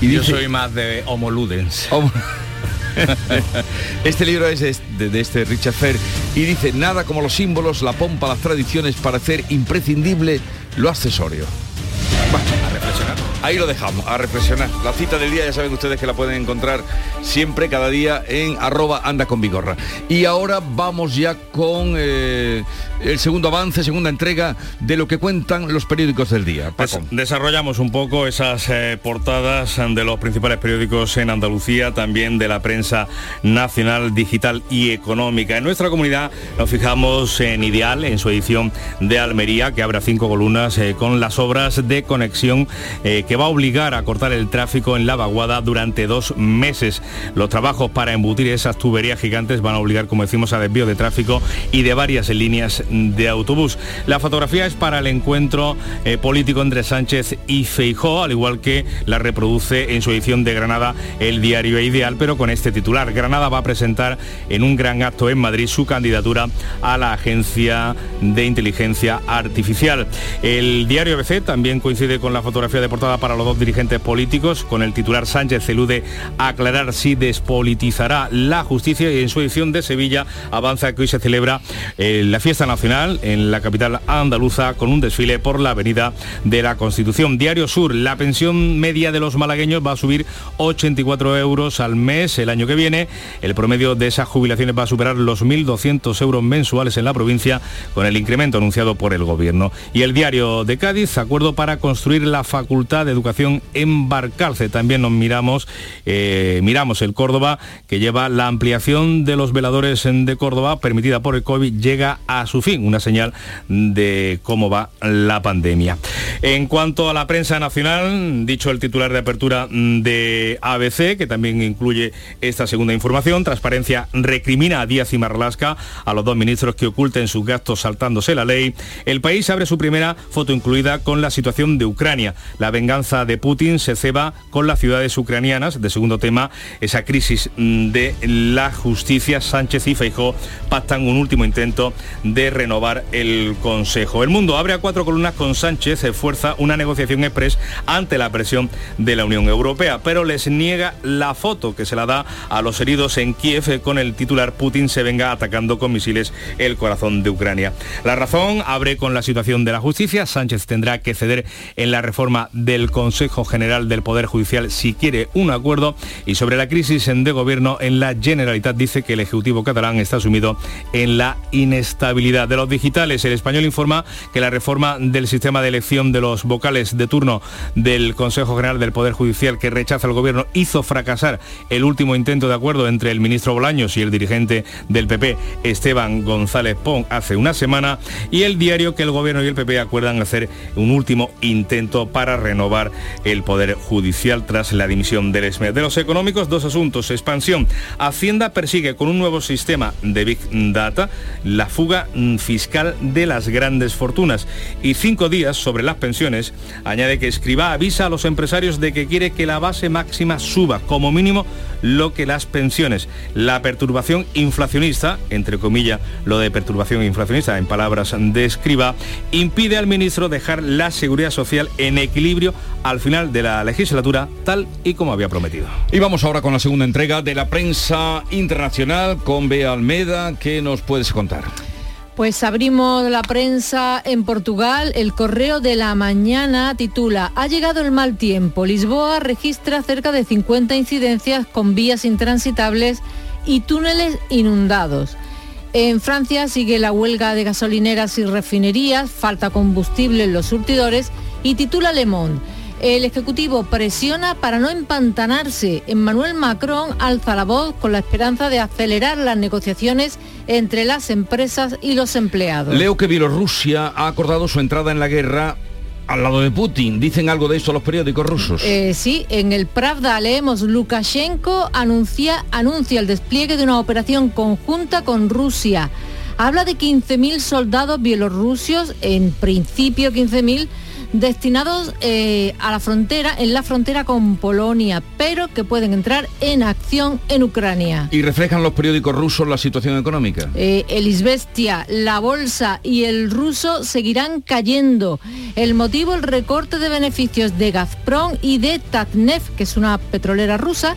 Y Yo soy más de Homo Ludens. este libro es de, este Richard Fer y dice, nada como los símbolos, la pompa, las tradiciones para hacer imprescindible lo accesorio. a reflexionar. Ahí lo dejamos, a reflexionar. La cita del día ya saben ustedes que la pueden encontrar siempre, cada día, en arroba anda con Vigorra. Y ahora vamos ya con eh, el segundo avance, segunda entrega de lo que cuentan los periódicos del día. Pues desarrollamos un poco esas eh, portadas de los principales periódicos en Andalucía, también de la prensa nacional, digital y económica. En nuestra comunidad nos fijamos en Ideal, en su edición de Almería, que abre cinco columnas eh, con las obras de conexión que va a obligar a cortar el tráfico en la vaguada durante dos meses. Los trabajos para embutir esas tuberías gigantes van a obligar, como decimos, a desvío de tráfico y de varias líneas de autobús. La fotografía es para el encuentro eh, político entre Sánchez y Feijó, al igual que la reproduce en su edición de Granada el diario Ideal, pero con este titular. Granada va a presentar en un gran acto en Madrid su candidatura a la Agencia de Inteligencia Artificial. El diario ABC también coincide con la fotografía de portada para los dos dirigentes políticos, con el titular Sánchez elude aclarar si despolitizará la justicia y en su edición de Sevilla avanza que hoy se celebra eh, la fiesta nacional en la capital andaluza con un desfile por la avenida de la Constitución. Diario Sur, la pensión media de los malagueños va a subir 84 euros al mes el año que viene. El promedio de esas jubilaciones va a superar los 1.200 euros mensuales en la provincia con el incremento anunciado por el gobierno. Y el diario de Cádiz, acuerdo para construir la Facultad de Educación en Barcalce. También nos miramos, eh, miramos el Córdoba que lleva la ampliación de los veladores de Córdoba permitida por el COVID llega a su fin, una señal de cómo va la pandemia. En cuanto a la prensa nacional, dicho el titular de apertura de ABC, que también incluye esta segunda información, Transparencia recrimina a Díaz y Marlasca, a los dos ministros que oculten sus gastos saltándose la ley. El país abre su primera foto incluida con la situación de Ucrania. La venganza de Putin se ceba con las ciudades ucranianas. De segundo tema, esa crisis de la justicia. Sánchez y Feijó pactan un último intento de renovar el Consejo. El mundo abre a cuatro columnas con Sánchez, fuerza una negociación express ante la presión de la Unión Europea, pero les niega la foto que se la da a los heridos en Kiev con el titular Putin se venga atacando con misiles el corazón de Ucrania. La razón abre con la situación de la justicia. Sánchez tendrá que ceder en la reforma del Consejo General del Poder Judicial si quiere un acuerdo y sobre la crisis de gobierno en la Generalitat dice que el Ejecutivo catalán está sumido en la inestabilidad de los digitales. El español informa que la reforma del sistema de elección de los vocales de turno del Consejo General del Poder Judicial que rechaza el gobierno hizo fracasar el último intento de acuerdo entre el ministro Bolaños y el dirigente del PP, Esteban González Pon, hace una semana, y el diario que el gobierno y el PP acuerdan hacer un último intento para renovar el Poder Judicial tras la dimisión del ESME. De los económicos, dos asuntos. Expansión. Hacienda persigue con un nuevo sistema de Big Data la fuga fiscal de las grandes fortunas. Y cinco días sobre las pensiones, añade que Escriba avisa a los empresarios de que quiere que la base máxima suba, como mínimo, lo que las pensiones. La perturbación inflacionista, entre comillas, lo de perturbación inflacionista en palabras de Escriba, impide al ministro dejar la seguridad social en equilibrio al final de la legislatura, tal y como había prometido. Y vamos ahora con la segunda entrega de la prensa internacional con Bea Almeda. ¿Qué nos puedes contar? Pues abrimos la prensa en Portugal. El correo de la mañana titula Ha llegado el mal tiempo. Lisboa registra cerca de 50 incidencias con vías intransitables y túneles inundados. En Francia sigue la huelga de gasolineras y refinerías, falta combustible en los surtidores y titula Le Monde. El Ejecutivo presiona para no empantanarse. Emmanuel Macron alza la voz con la esperanza de acelerar las negociaciones entre las empresas y los empleados. Leo que Bielorrusia ha acordado su entrada en la guerra al lado de Putin. ¿Dicen algo de eso los periódicos rusos? Eh, sí, en el Pravda leemos Lukashenko anuncia, anuncia el despliegue de una operación conjunta con Rusia. Habla de 15.000 soldados bielorrusios, en principio 15.000 destinados eh, a la frontera, en la frontera con Polonia, pero que pueden entrar en acción en Ucrania. ¿Y reflejan los periódicos rusos la situación económica? Eh, el Isbestia, la bolsa y el ruso seguirán cayendo. El motivo, el recorte de beneficios de Gazprom y de Tatneft, que es una petrolera rusa,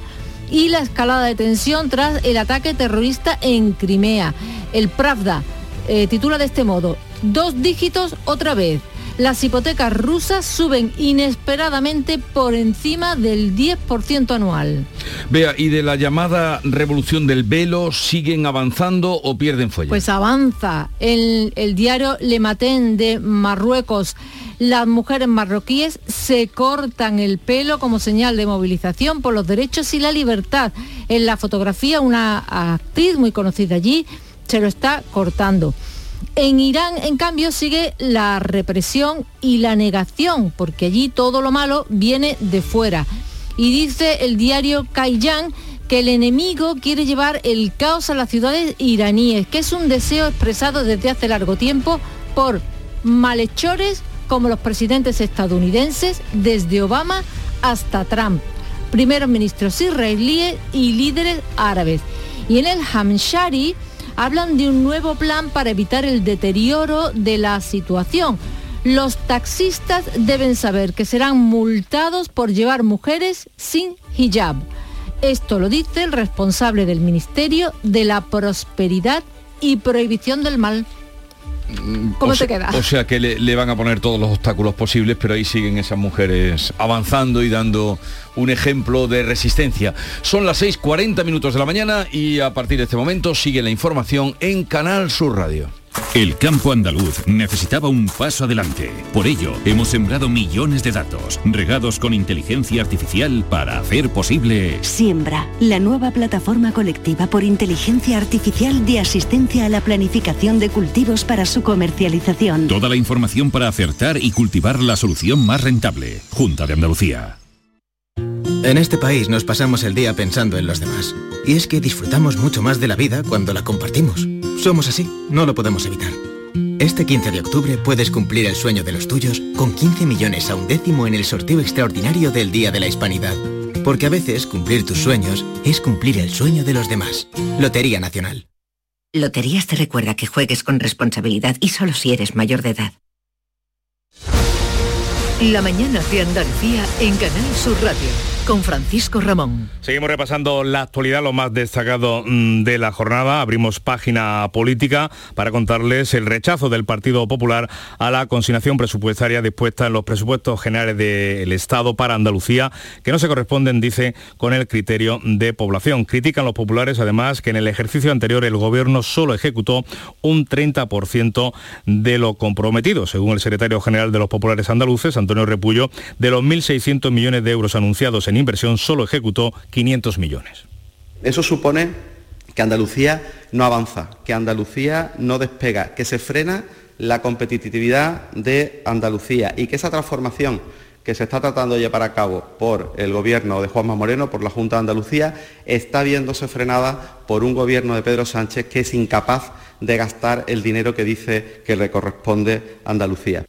y la escalada de tensión tras el ataque terrorista en Crimea. El Pravda eh, titula de este modo, dos dígitos otra vez las hipotecas rusas suben inesperadamente por encima del 10% anual. Vea, ¿y de la llamada revolución del velo siguen avanzando o pierden fuelle? Pues avanza. El, el diario Le Matin de Marruecos las mujeres marroquíes se cortan el pelo como señal de movilización por los derechos y la libertad. En la fotografía una actriz muy conocida allí se lo está cortando. En Irán, en cambio, sigue la represión y la negación, porque allí todo lo malo viene de fuera. Y dice el diario Kaiyan que el enemigo quiere llevar el caos a las ciudades iraníes, que es un deseo expresado desde hace largo tiempo por malhechores como los presidentes estadounidenses, desde Obama hasta Trump, primeros ministros israelíes y líderes árabes. Y en el Hamshari hablan de un nuevo plan para evitar el deterioro de la situación. Los taxistas deben saber que serán multados por llevar mujeres sin hijab. Esto lo dice el responsable del Ministerio de la Prosperidad y Prohibición del Mal. ¿Cómo o te sea, queda? O sea que le, le van a poner todos los obstáculos posibles, pero ahí siguen esas mujeres avanzando y dando un ejemplo de resistencia. Son las 6.40 minutos de la mañana y a partir de este momento sigue la información en Canal Sur Radio. El campo andaluz necesitaba un paso adelante. Por ello, hemos sembrado millones de datos, regados con inteligencia artificial para hacer posible... Siembra, la nueva plataforma colectiva por inteligencia artificial de asistencia a la planificación de cultivos para su comercialización. Toda la información para acertar y cultivar la solución más rentable. Junta de Andalucía. En este país nos pasamos el día pensando en los demás. Y es que disfrutamos mucho más de la vida cuando la compartimos. Somos así, no lo podemos evitar. Este 15 de octubre puedes cumplir el sueño de los tuyos con 15 millones a un décimo en el sorteo extraordinario del Día de la Hispanidad. Porque a veces cumplir tus sueños es cumplir el sueño de los demás. Lotería Nacional. Loterías te recuerda que juegues con responsabilidad y solo si eres mayor de edad. La mañana de Andalucía en Canal Sur Radio con Francisco Ramón. Seguimos repasando la actualidad, lo más destacado mm, de la jornada. Abrimos página política para contarles el rechazo del Partido Popular a la consignación presupuestaria dispuesta en los presupuestos generales del Estado para Andalucía, que no se corresponden, dice, con el criterio de población. Critican los populares, además, que en el ejercicio anterior el Gobierno solo ejecutó un 30% de lo comprometido. Según el secretario general de los populares andaluces, Antonio Repullo, de los 1.600 millones de euros anunciados en inversión solo ejecutó 500 millones. Eso supone que Andalucía no avanza, que Andalucía no despega, que se frena la competitividad de Andalucía y que esa transformación que se está tratando de llevar a cabo por el gobierno de Juanma Moreno, por la Junta de Andalucía, está viéndose frenada por un gobierno de Pedro Sánchez que es incapaz de gastar el dinero que dice que le corresponde a Andalucía.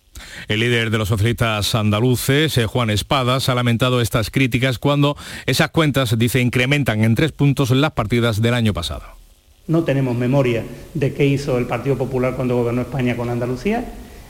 El líder de los socialistas andaluces, eh, Juan Espadas, ha lamentado estas críticas cuando esas cuentas, dice, incrementan en tres puntos las partidas del año pasado. No tenemos memoria de qué hizo el Partido Popular cuando gobernó España con Andalucía.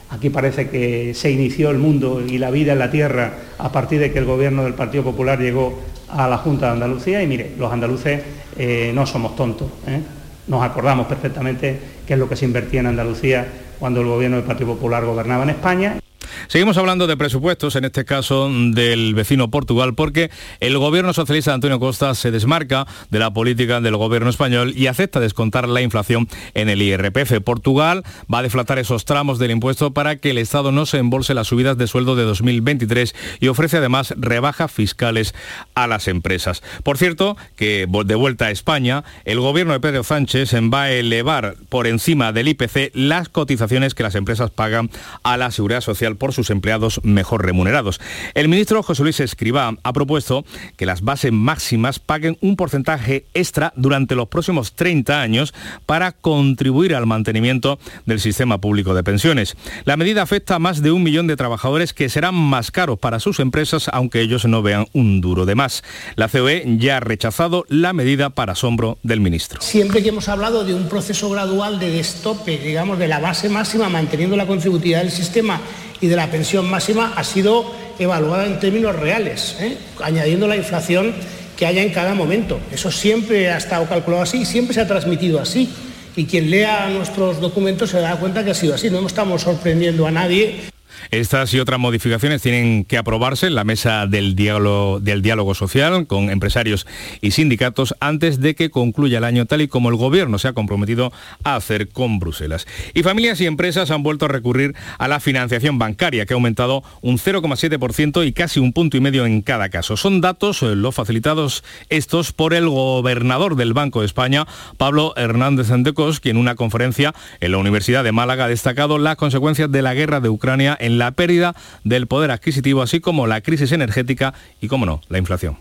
Aquí parece que se inició el mundo y la vida en la tierra a partir de que el gobierno del Partido Popular llegó a la Junta de Andalucía y mire, los andaluces eh, no somos tontos. ¿eh? Nos acordamos perfectamente qué es lo que se invertía en Andalucía cuando el gobierno del Partido Popular gobernaba en España. Seguimos hablando de presupuestos, en este caso del vecino Portugal, porque el gobierno socialista de Antonio Costa se desmarca de la política del gobierno español y acepta descontar la inflación en el IRPF. Portugal va a deflatar esos tramos del impuesto para que el Estado no se embolse las subidas de sueldo de 2023 y ofrece además rebajas fiscales a las empresas. Por cierto, que de vuelta a España, el gobierno de Pedro Sánchez va a elevar por encima del IPC las cotizaciones que las empresas pagan a la seguridad social por sus empleados mejor remunerados. El ministro José Luis Escribá ha propuesto que las bases máximas paguen un porcentaje extra durante los próximos 30 años para contribuir al mantenimiento del sistema público de pensiones. La medida afecta a más de un millón de trabajadores que serán más caros para sus empresas aunque ellos no vean un duro de más. La COE ya ha rechazado la medida para asombro del ministro. Siempre que hemos hablado de un proceso gradual de destope, digamos, de la base máxima, manteniendo la contributividad del sistema y de la pensión máxima ha sido evaluada en términos reales, ¿eh? añadiendo la inflación que haya en cada momento. Eso siempre ha estado calculado así siempre se ha transmitido así. Y quien lea nuestros documentos se da cuenta que ha sido así. No estamos sorprendiendo a nadie. Estas y otras modificaciones tienen que aprobarse en la mesa del diálogo, social con empresarios y sindicatos antes de que concluya el año tal y como el gobierno se ha comprometido a hacer con Bruselas. Y familias y empresas han vuelto a recurrir a la financiación bancaria que ha aumentado un 0,7% y casi un punto y medio en cada caso. Son datos eh, los facilitados estos por el gobernador del Banco de España, Pablo Hernández Antecos, quien en una conferencia en la Universidad de Málaga ha destacado las consecuencias de la guerra de Ucrania en la pérdida del poder adquisitivo, así como la crisis energética y, como no, la inflación.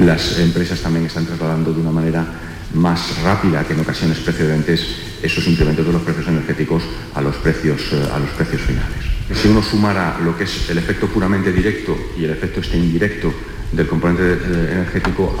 Las empresas también están trasladando de una manera más rápida que en ocasiones precedentes esos incrementos de los precios energéticos a los precios, eh, a los precios finales. Si uno sumara lo que es el efecto puramente directo y el efecto este indirecto del componente eh, energético,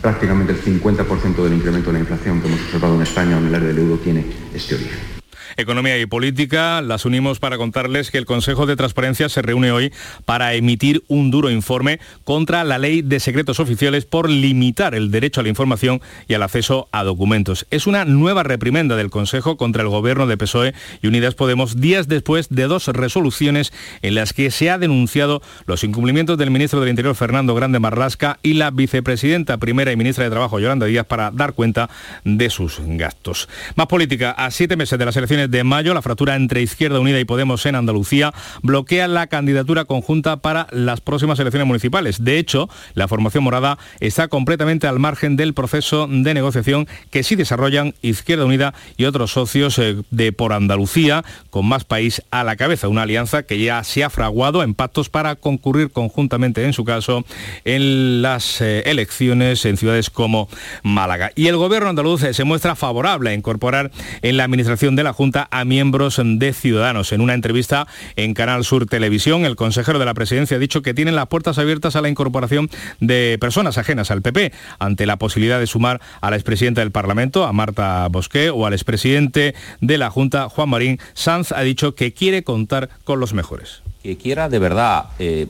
prácticamente el 50% del incremento de la inflación que hemos observado en España o en el área del euro tiene este origen. Economía y Política. Las unimos para contarles que el Consejo de Transparencia se reúne hoy para emitir un duro informe contra la ley de secretos oficiales por limitar el derecho a la información y al acceso a documentos. Es una nueva reprimenda del Consejo contra el gobierno de PSOE y Unidas Podemos días después de dos resoluciones en las que se ha denunciado los incumplimientos del ministro del Interior Fernando Grande Marlasca y la vicepresidenta primera y ministra de Trabajo Yolanda Díaz para dar cuenta de sus gastos. Más política. A siete meses de las elecciones de mayo, la fractura entre Izquierda Unida y Podemos en Andalucía bloquea la candidatura conjunta para las próximas elecciones municipales. De hecho, la formación morada está completamente al margen del proceso de negociación que sí desarrollan Izquierda Unida y otros socios eh, de por Andalucía, con más país a la cabeza. Una alianza que ya se ha fraguado en pactos para concurrir conjuntamente, en su caso, en las eh, elecciones en ciudades como Málaga. Y el gobierno andaluz eh, se muestra favorable a incorporar en la administración de la Junta a miembros de Ciudadanos. En una entrevista en Canal Sur Televisión, el consejero de la presidencia ha dicho que tienen las puertas abiertas a la incorporación de personas ajenas al PP, ante la posibilidad de sumar a la expresidenta del Parlamento, a Marta Bosqué, o al expresidente de la Junta, Juan Marín. Sanz ha dicho que quiere contar con los mejores. Que quiera de verdad eh,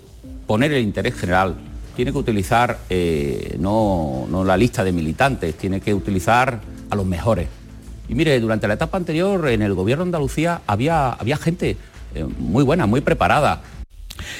poner el interés general tiene que utilizar eh, no, no la lista de militantes, tiene que utilizar a los mejores y mire, durante la etapa anterior en el gobierno de Andalucía había, había gente eh, muy buena, muy preparada.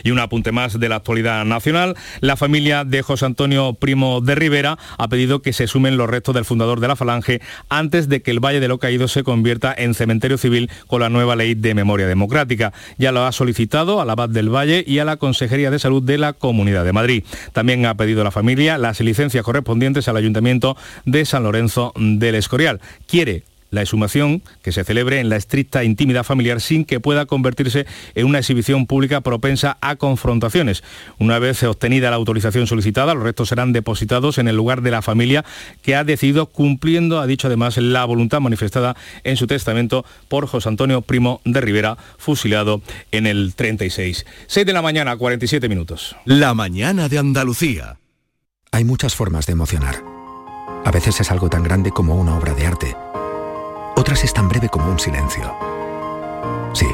Y un apunte más de la actualidad nacional. La familia de José Antonio Primo de Rivera ha pedido que se sumen los restos del fundador de la Falange antes de que el Valle de los Caídos se convierta en cementerio civil con la nueva ley de memoria democrática. Ya lo ha solicitado a la Abad del Valle y a la Consejería de Salud de la Comunidad de Madrid. También ha pedido la familia las licencias correspondientes al Ayuntamiento de San Lorenzo del Escorial. Quiere la exhumación que se celebre en la estricta intimidad familiar sin que pueda convertirse en una exhibición pública propensa a confrontaciones. Una vez obtenida la autorización solicitada, los restos serán depositados en el lugar de la familia que ha decidido cumpliendo, ha dicho además, la voluntad manifestada en su testamento por José Antonio Primo de Rivera, fusilado en el 36. 6 de la mañana, 47 minutos. La mañana de Andalucía. Hay muchas formas de emocionar. A veces es algo tan grande como una obra de arte otras es tan breve como un silencio. Sí,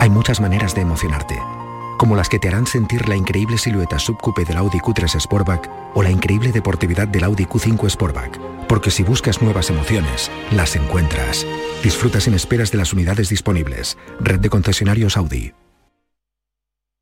hay muchas maneras de emocionarte, como las que te harán sentir la increíble silueta subcoupe del Audi Q3 Sportback o la increíble deportividad del Audi Q5 Sportback. Porque si buscas nuevas emociones, las encuentras. Disfruta sin esperas de las unidades disponibles. Red de concesionarios Audi.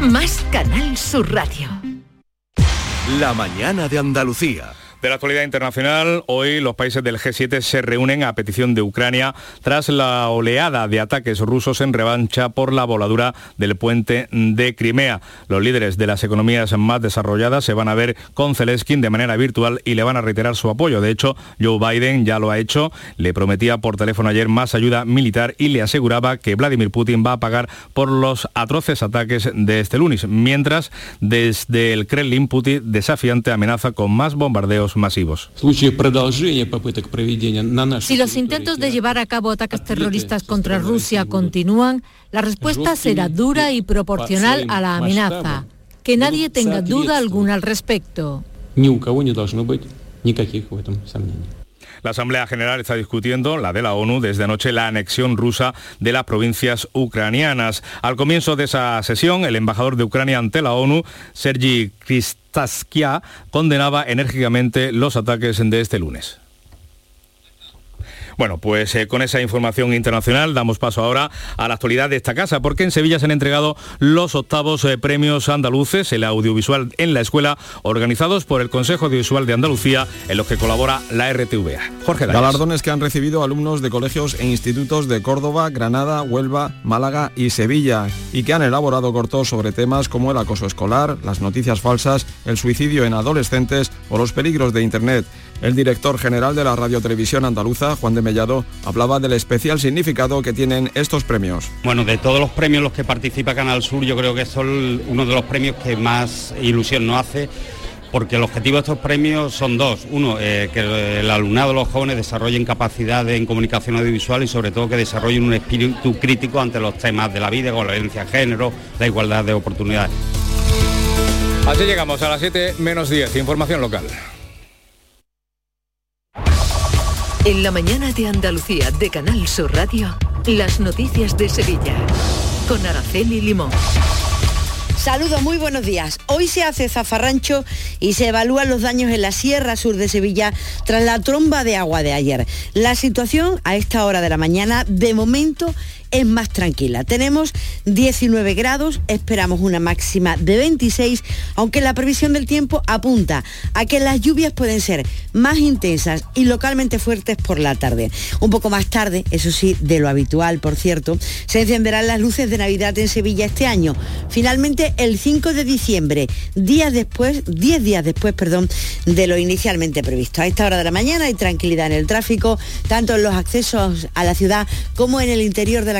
Más Canal Sur Radio. La mañana de Andalucía. De la actualidad internacional, hoy los países del G7 se reúnen a petición de Ucrania tras la oleada de ataques rusos en revancha por la voladura del puente de Crimea. Los líderes de las economías más desarrolladas se van a ver con Zelensky de manera virtual y le van a reiterar su apoyo. De hecho, Joe Biden ya lo ha hecho, le prometía por teléfono ayer más ayuda militar y le aseguraba que Vladimir Putin va a pagar por los atroces ataques de este lunes, mientras desde el Kremlin Putin desafiante amenaza con más bombardeos bombardeos masivos. Si los intentos de llevar a cabo ataques terroristas contra Rusia continúan, la respuesta será dura y proporcional a la amenaza. Que nadie tenga duda alguna al respecto. La Asamblea General está discutiendo, la de la ONU, desde anoche la anexión rusa de las provincias ucranianas. Al comienzo de esa sesión, el embajador de Ucrania ante la ONU, Sergi Kristaskia, condenaba enérgicamente los ataques de este lunes. Bueno, pues eh, con esa información internacional damos paso ahora a la actualidad de esta casa, porque en Sevilla se han entregado los octavos eh, premios andaluces, el audiovisual en la escuela, organizados por el Consejo Audiovisual de Andalucía, en los que colabora la RTVA. Jorge. Galardones que han recibido alumnos de colegios e institutos de Córdoba, Granada, Huelva, Málaga y Sevilla, y que han elaborado cortos sobre temas como el acoso escolar, las noticias falsas, el suicidio en adolescentes o los peligros de Internet. El director general de la Radio Televisión Andaluza, Juan de Mellado, hablaba del especial significado que tienen estos premios. Bueno, de todos los premios en los que participa Canal Sur, yo creo que son uno de los premios que más ilusión nos hace porque el objetivo de estos premios son dos. Uno, eh, que el alumnado, los jóvenes desarrollen capacidades en comunicación audiovisual y sobre todo que desarrollen un espíritu crítico ante los temas de la vida, con la violencia de género, la igualdad de oportunidades. Así llegamos a las 7 menos 10, información local. En la mañana de Andalucía de Canal Sur Radio, las noticias de Sevilla. Con Araceli Limón. Saludos, muy buenos días. Hoy se hace zafarrancho y se evalúan los daños en la Sierra Sur de Sevilla tras la tromba de agua de ayer. La situación a esta hora de la mañana, de momento, es más tranquila. Tenemos 19 grados, esperamos una máxima de 26, aunque la previsión del tiempo apunta a que las lluvias pueden ser más intensas y localmente fuertes por la tarde. Un poco más tarde, eso sí, de lo habitual, por cierto, se encenderán las luces de Navidad en Sevilla este año. Finalmente, el 5 de diciembre, días después, 10 días después, perdón, de lo inicialmente previsto. A esta hora de la mañana hay tranquilidad en el tráfico, tanto en los accesos a la ciudad como en el interior de la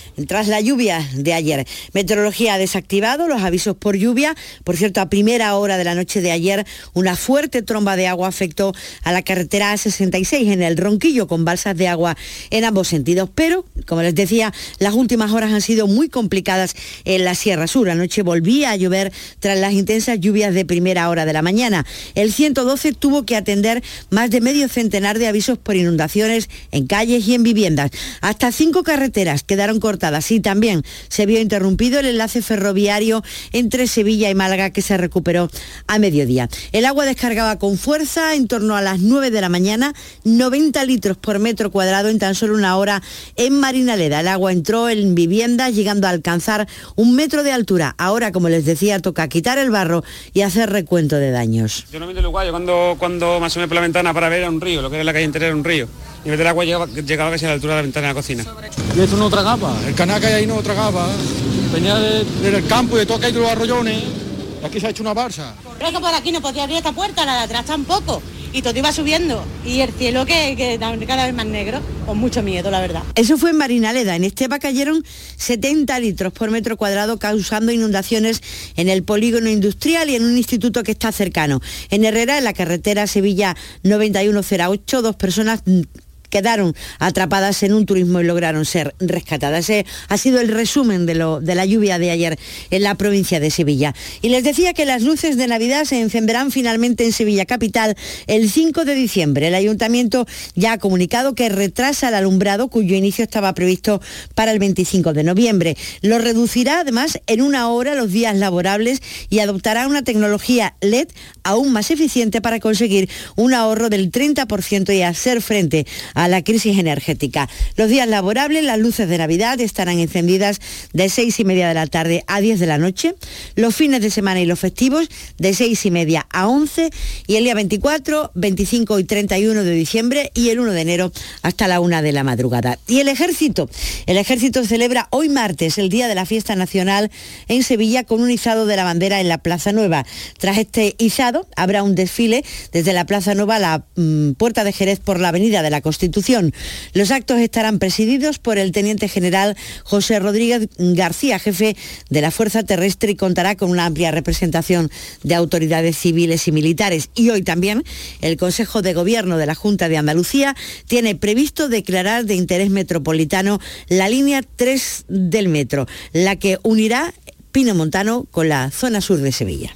tras la lluvia de ayer. Meteorología ha desactivado los avisos por lluvia. Por cierto, a primera hora de la noche de ayer, una fuerte tromba de agua afectó a la carretera A66 en el Ronquillo con balsas de agua en ambos sentidos. Pero, como les decía, las últimas horas han sido muy complicadas en la Sierra Sur. Anoche volvía a llover tras las intensas lluvias de primera hora de la mañana. El 112 tuvo que atender más de medio centenar de avisos por inundaciones en calles y en viviendas. Hasta cinco carreteras quedaron cortadas Así también se vio interrumpido el enlace ferroviario entre Sevilla y Málaga que se recuperó a mediodía. El agua descargaba con fuerza en torno a las 9 de la mañana, 90 litros por metro cuadrado en tan solo una hora en Marinaleda. El agua entró en viviendas llegando a alcanzar un metro de altura. Ahora, como les decía, toca quitar el barro y hacer recuento de daños. Yo no me igual, yo cuando, cuando más o menos por la ventana para ver a un río, lo que era la calle entera era un río. Y el agua llegaba, llegaba casi a la altura de la ventana de la cocina. Y esto no tragaba, el canal que hay ahí no tragaba. Venía del campo y de todo que hay de los arroyones. Y aquí se ha hecho una barza. Es que por aquí no podía abrir esta puerta, la de atrás tampoco. Y todo iba subiendo. Y el cielo que, que cada vez más negro, con mucho miedo, la verdad. Eso fue en Marinaleda. En Estepa cayeron 70 litros por metro cuadrado, causando inundaciones en el polígono industrial y en un instituto que está cercano. En Herrera, en la carretera Sevilla 9108, dos personas quedaron atrapadas en un turismo y lograron ser rescatadas. Ese ha sido el resumen de, lo, de la lluvia de ayer en la provincia de Sevilla. Y les decía que las luces de Navidad se encenderán finalmente en Sevilla Capital el 5 de diciembre. El ayuntamiento ya ha comunicado que retrasa el alumbrado cuyo inicio estaba previsto para el 25 de noviembre. Lo reducirá además en una hora los días laborables y adoptará una tecnología LED aún más eficiente para conseguir un ahorro del 30% y hacer frente a a la crisis energética. Los días laborables, las luces de Navidad estarán encendidas de 6 y media de la tarde a 10 de la noche, los fines de semana y los festivos de 6 y media a 11 y el día 24, 25 y 31 de diciembre y el 1 de enero hasta la 1 de la madrugada. Y el ejército, el ejército celebra hoy martes el día de la fiesta nacional en Sevilla con un izado de la bandera en la Plaza Nueva. Tras este izado habrá un desfile desde la Plaza Nueva a la mm, Puerta de Jerez por la Avenida de la Constitución. Los actos estarán presididos por el teniente general José Rodríguez García, jefe de la Fuerza Terrestre y contará con una amplia representación de autoridades civiles y militares. Y hoy también el Consejo de Gobierno de la Junta de Andalucía tiene previsto declarar de interés metropolitano la línea 3 del metro, la que unirá Pino Montano con la zona sur de Sevilla.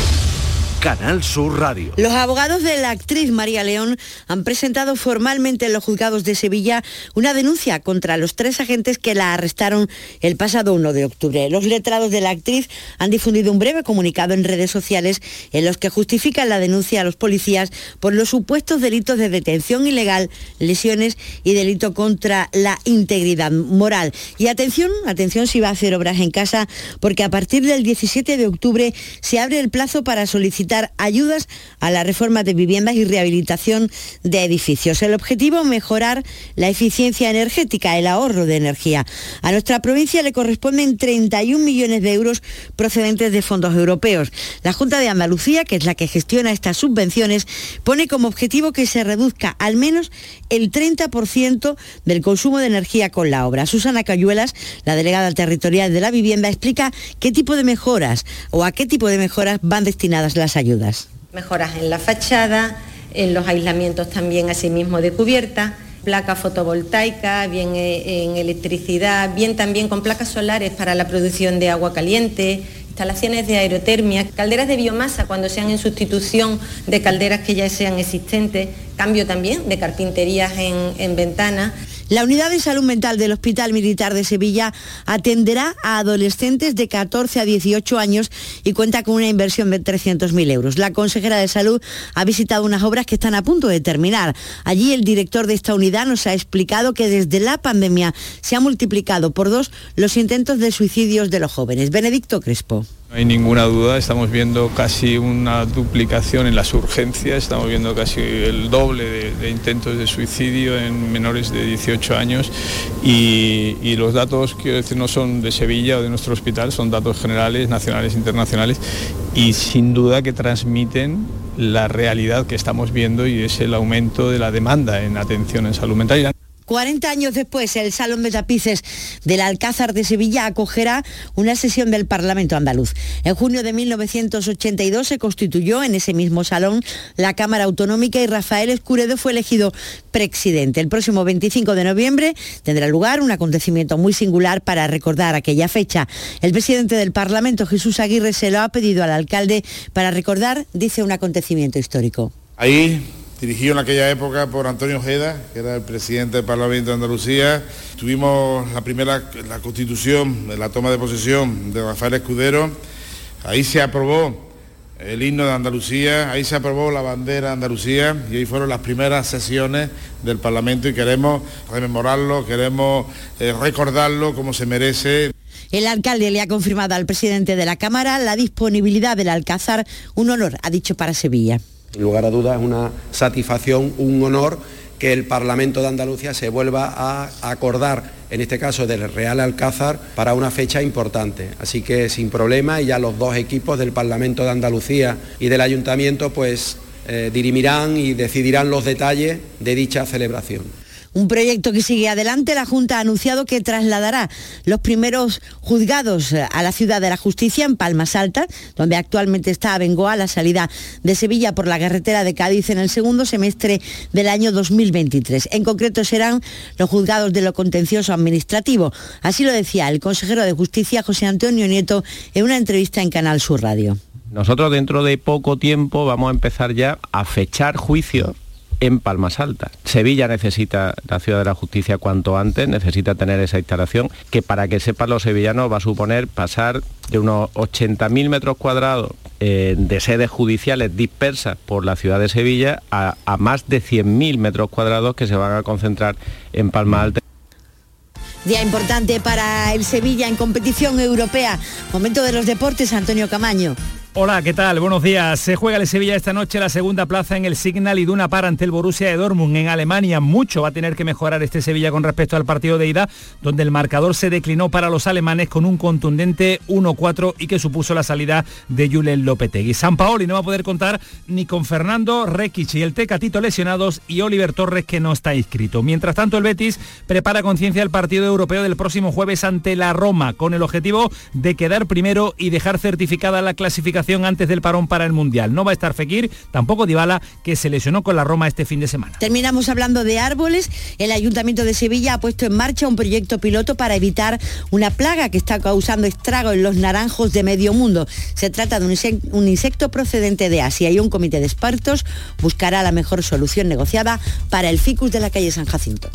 Canal Sur Radio. Los abogados de la actriz María León han presentado formalmente en los juzgados de Sevilla una denuncia contra los tres agentes que la arrestaron el pasado 1 de octubre. Los letrados de la actriz han difundido un breve comunicado en redes sociales en los que justifican la denuncia a los policías por los supuestos delitos de detención ilegal, lesiones y delito contra la integridad moral. Y atención, atención si va a hacer obras en casa, porque a partir del 17 de octubre se abre el plazo para solicitar ayudas a la reforma de viviendas y rehabilitación de edificios. El objetivo, mejorar la eficiencia energética, el ahorro de energía. A nuestra provincia le corresponden 31 millones de euros procedentes de fondos europeos. La Junta de Andalucía, que es la que gestiona estas subvenciones, pone como objetivo que se reduzca al menos el 30% del consumo de energía con la obra. Susana Cayuelas, la delegada territorial de la vivienda, explica qué tipo de mejoras o a qué tipo de mejoras van destinadas las ayudas. Mejoras en la fachada, en los aislamientos también asimismo de cubierta, placa fotovoltaica, bien eh, en electricidad, bien también con placas solares para la producción de agua caliente, instalaciones de aerotermia, calderas de biomasa cuando sean en sustitución de calderas que ya sean existentes, cambio también de carpinterías en, en ventanas. La unidad de salud mental del Hospital Militar de Sevilla atenderá a adolescentes de 14 a 18 años y cuenta con una inversión de 300.000 euros. La consejera de salud ha visitado unas obras que están a punto de terminar. Allí el director de esta unidad nos ha explicado que desde la pandemia se ha multiplicado por dos los intentos de suicidios de los jóvenes. Benedicto Crespo. No hay ninguna duda, estamos viendo casi una duplicación en las urgencias, estamos viendo casi el doble de, intentos de suicidio en menores de 18 años y, y, los datos, quiero decir, no son de Sevilla o de nuestro hospital, son datos generales, nacionales, internacionales y sin duda que transmiten la realidad que estamos viendo y es el aumento de la demanda en atención en salud mental. 40 años después, el Salón de Tapices del Alcázar de Sevilla acogerá una sesión del Parlamento andaluz. En junio de 1982 se constituyó en ese mismo salón la Cámara Autonómica y Rafael Escuredo fue elegido presidente. El próximo 25 de noviembre tendrá lugar un acontecimiento muy singular para recordar aquella fecha. El presidente del Parlamento, Jesús Aguirre, se lo ha pedido al alcalde para recordar, dice, un acontecimiento histórico. Ahí dirigido en aquella época por Antonio Ojeda, que era el presidente del Parlamento de Andalucía. Tuvimos la primera, la constitución, la toma de posesión de Rafael Escudero. Ahí se aprobó el himno de Andalucía, ahí se aprobó la bandera de Andalucía y ahí fueron las primeras sesiones del Parlamento y queremos rememorarlo, queremos eh, recordarlo como se merece. El alcalde le ha confirmado al presidente de la Cámara la disponibilidad del Alcázar, un honor, ha dicho para Sevilla. Sin lugar a dudas es una satisfacción, un honor que el Parlamento de Andalucía se vuelva a acordar, en este caso del Real Alcázar, para una fecha importante. Así que sin problema y ya los dos equipos del Parlamento de Andalucía y del Ayuntamiento pues eh, dirimirán y decidirán los detalles de dicha celebración. Un proyecto que sigue adelante. La Junta ha anunciado que trasladará los primeros juzgados eh, a la ciudad de la justicia en Palmas Altas, donde actualmente está Abengoa, la salida de Sevilla por la carretera de Cádiz en el segundo semestre del año 2023. En concreto serán los juzgados de lo contencioso administrativo. Así lo decía el consejero de Justicia, José Antonio Nieto, en una entrevista en Canal Sur Radio. Nosotros dentro de poco tiempo vamos a empezar ya a fechar juicios en Palmas Altas. Sevilla necesita la ciudad de la justicia cuanto antes, necesita tener esa instalación que para que sepan los sevillanos va a suponer pasar de unos 80.000 metros cuadrados eh, de sedes judiciales dispersas por la ciudad de Sevilla a, más de 100.000 metros cuadrados que se van a concentrar en Palmas Altas. Día importante para el Sevilla en competición europea. Momento de los deportes, Antonio Camaño. Hola, ¿qué tal? Buenos días. Se juega el Sevilla esta noche la segunda plaza en el Signal Iduna Par ante el Borussia de Dortmund en Alemania. Mucho va a tener que mejorar este Sevilla con respecto al partido de ida, donde el marcador se declinó para los alemanes con un contundente 1-4 y que supuso la salida de Julen Lopetegui. San Paoli no va a poder contar ni con Fernando Rekic y el Tecatito lesionados y Oliver Torres que no está inscrito. Mientras tanto, el Betis prepara conciencia el partido europeo del próximo jueves ante la Roma con el objetivo de quedar primero y dejar certificada la clasificación antes del parón para el Mundial. No va a estar Fekir, tampoco Dybala, que se lesionó con la Roma este fin de semana. Terminamos hablando de árboles. El Ayuntamiento de Sevilla ha puesto en marcha un proyecto piloto para evitar una plaga que está causando estrago en los naranjos de medio mundo. Se trata de un insecto procedente de Asia y un comité de expertos buscará la mejor solución negociada para el ficus de la calle San Jacinto.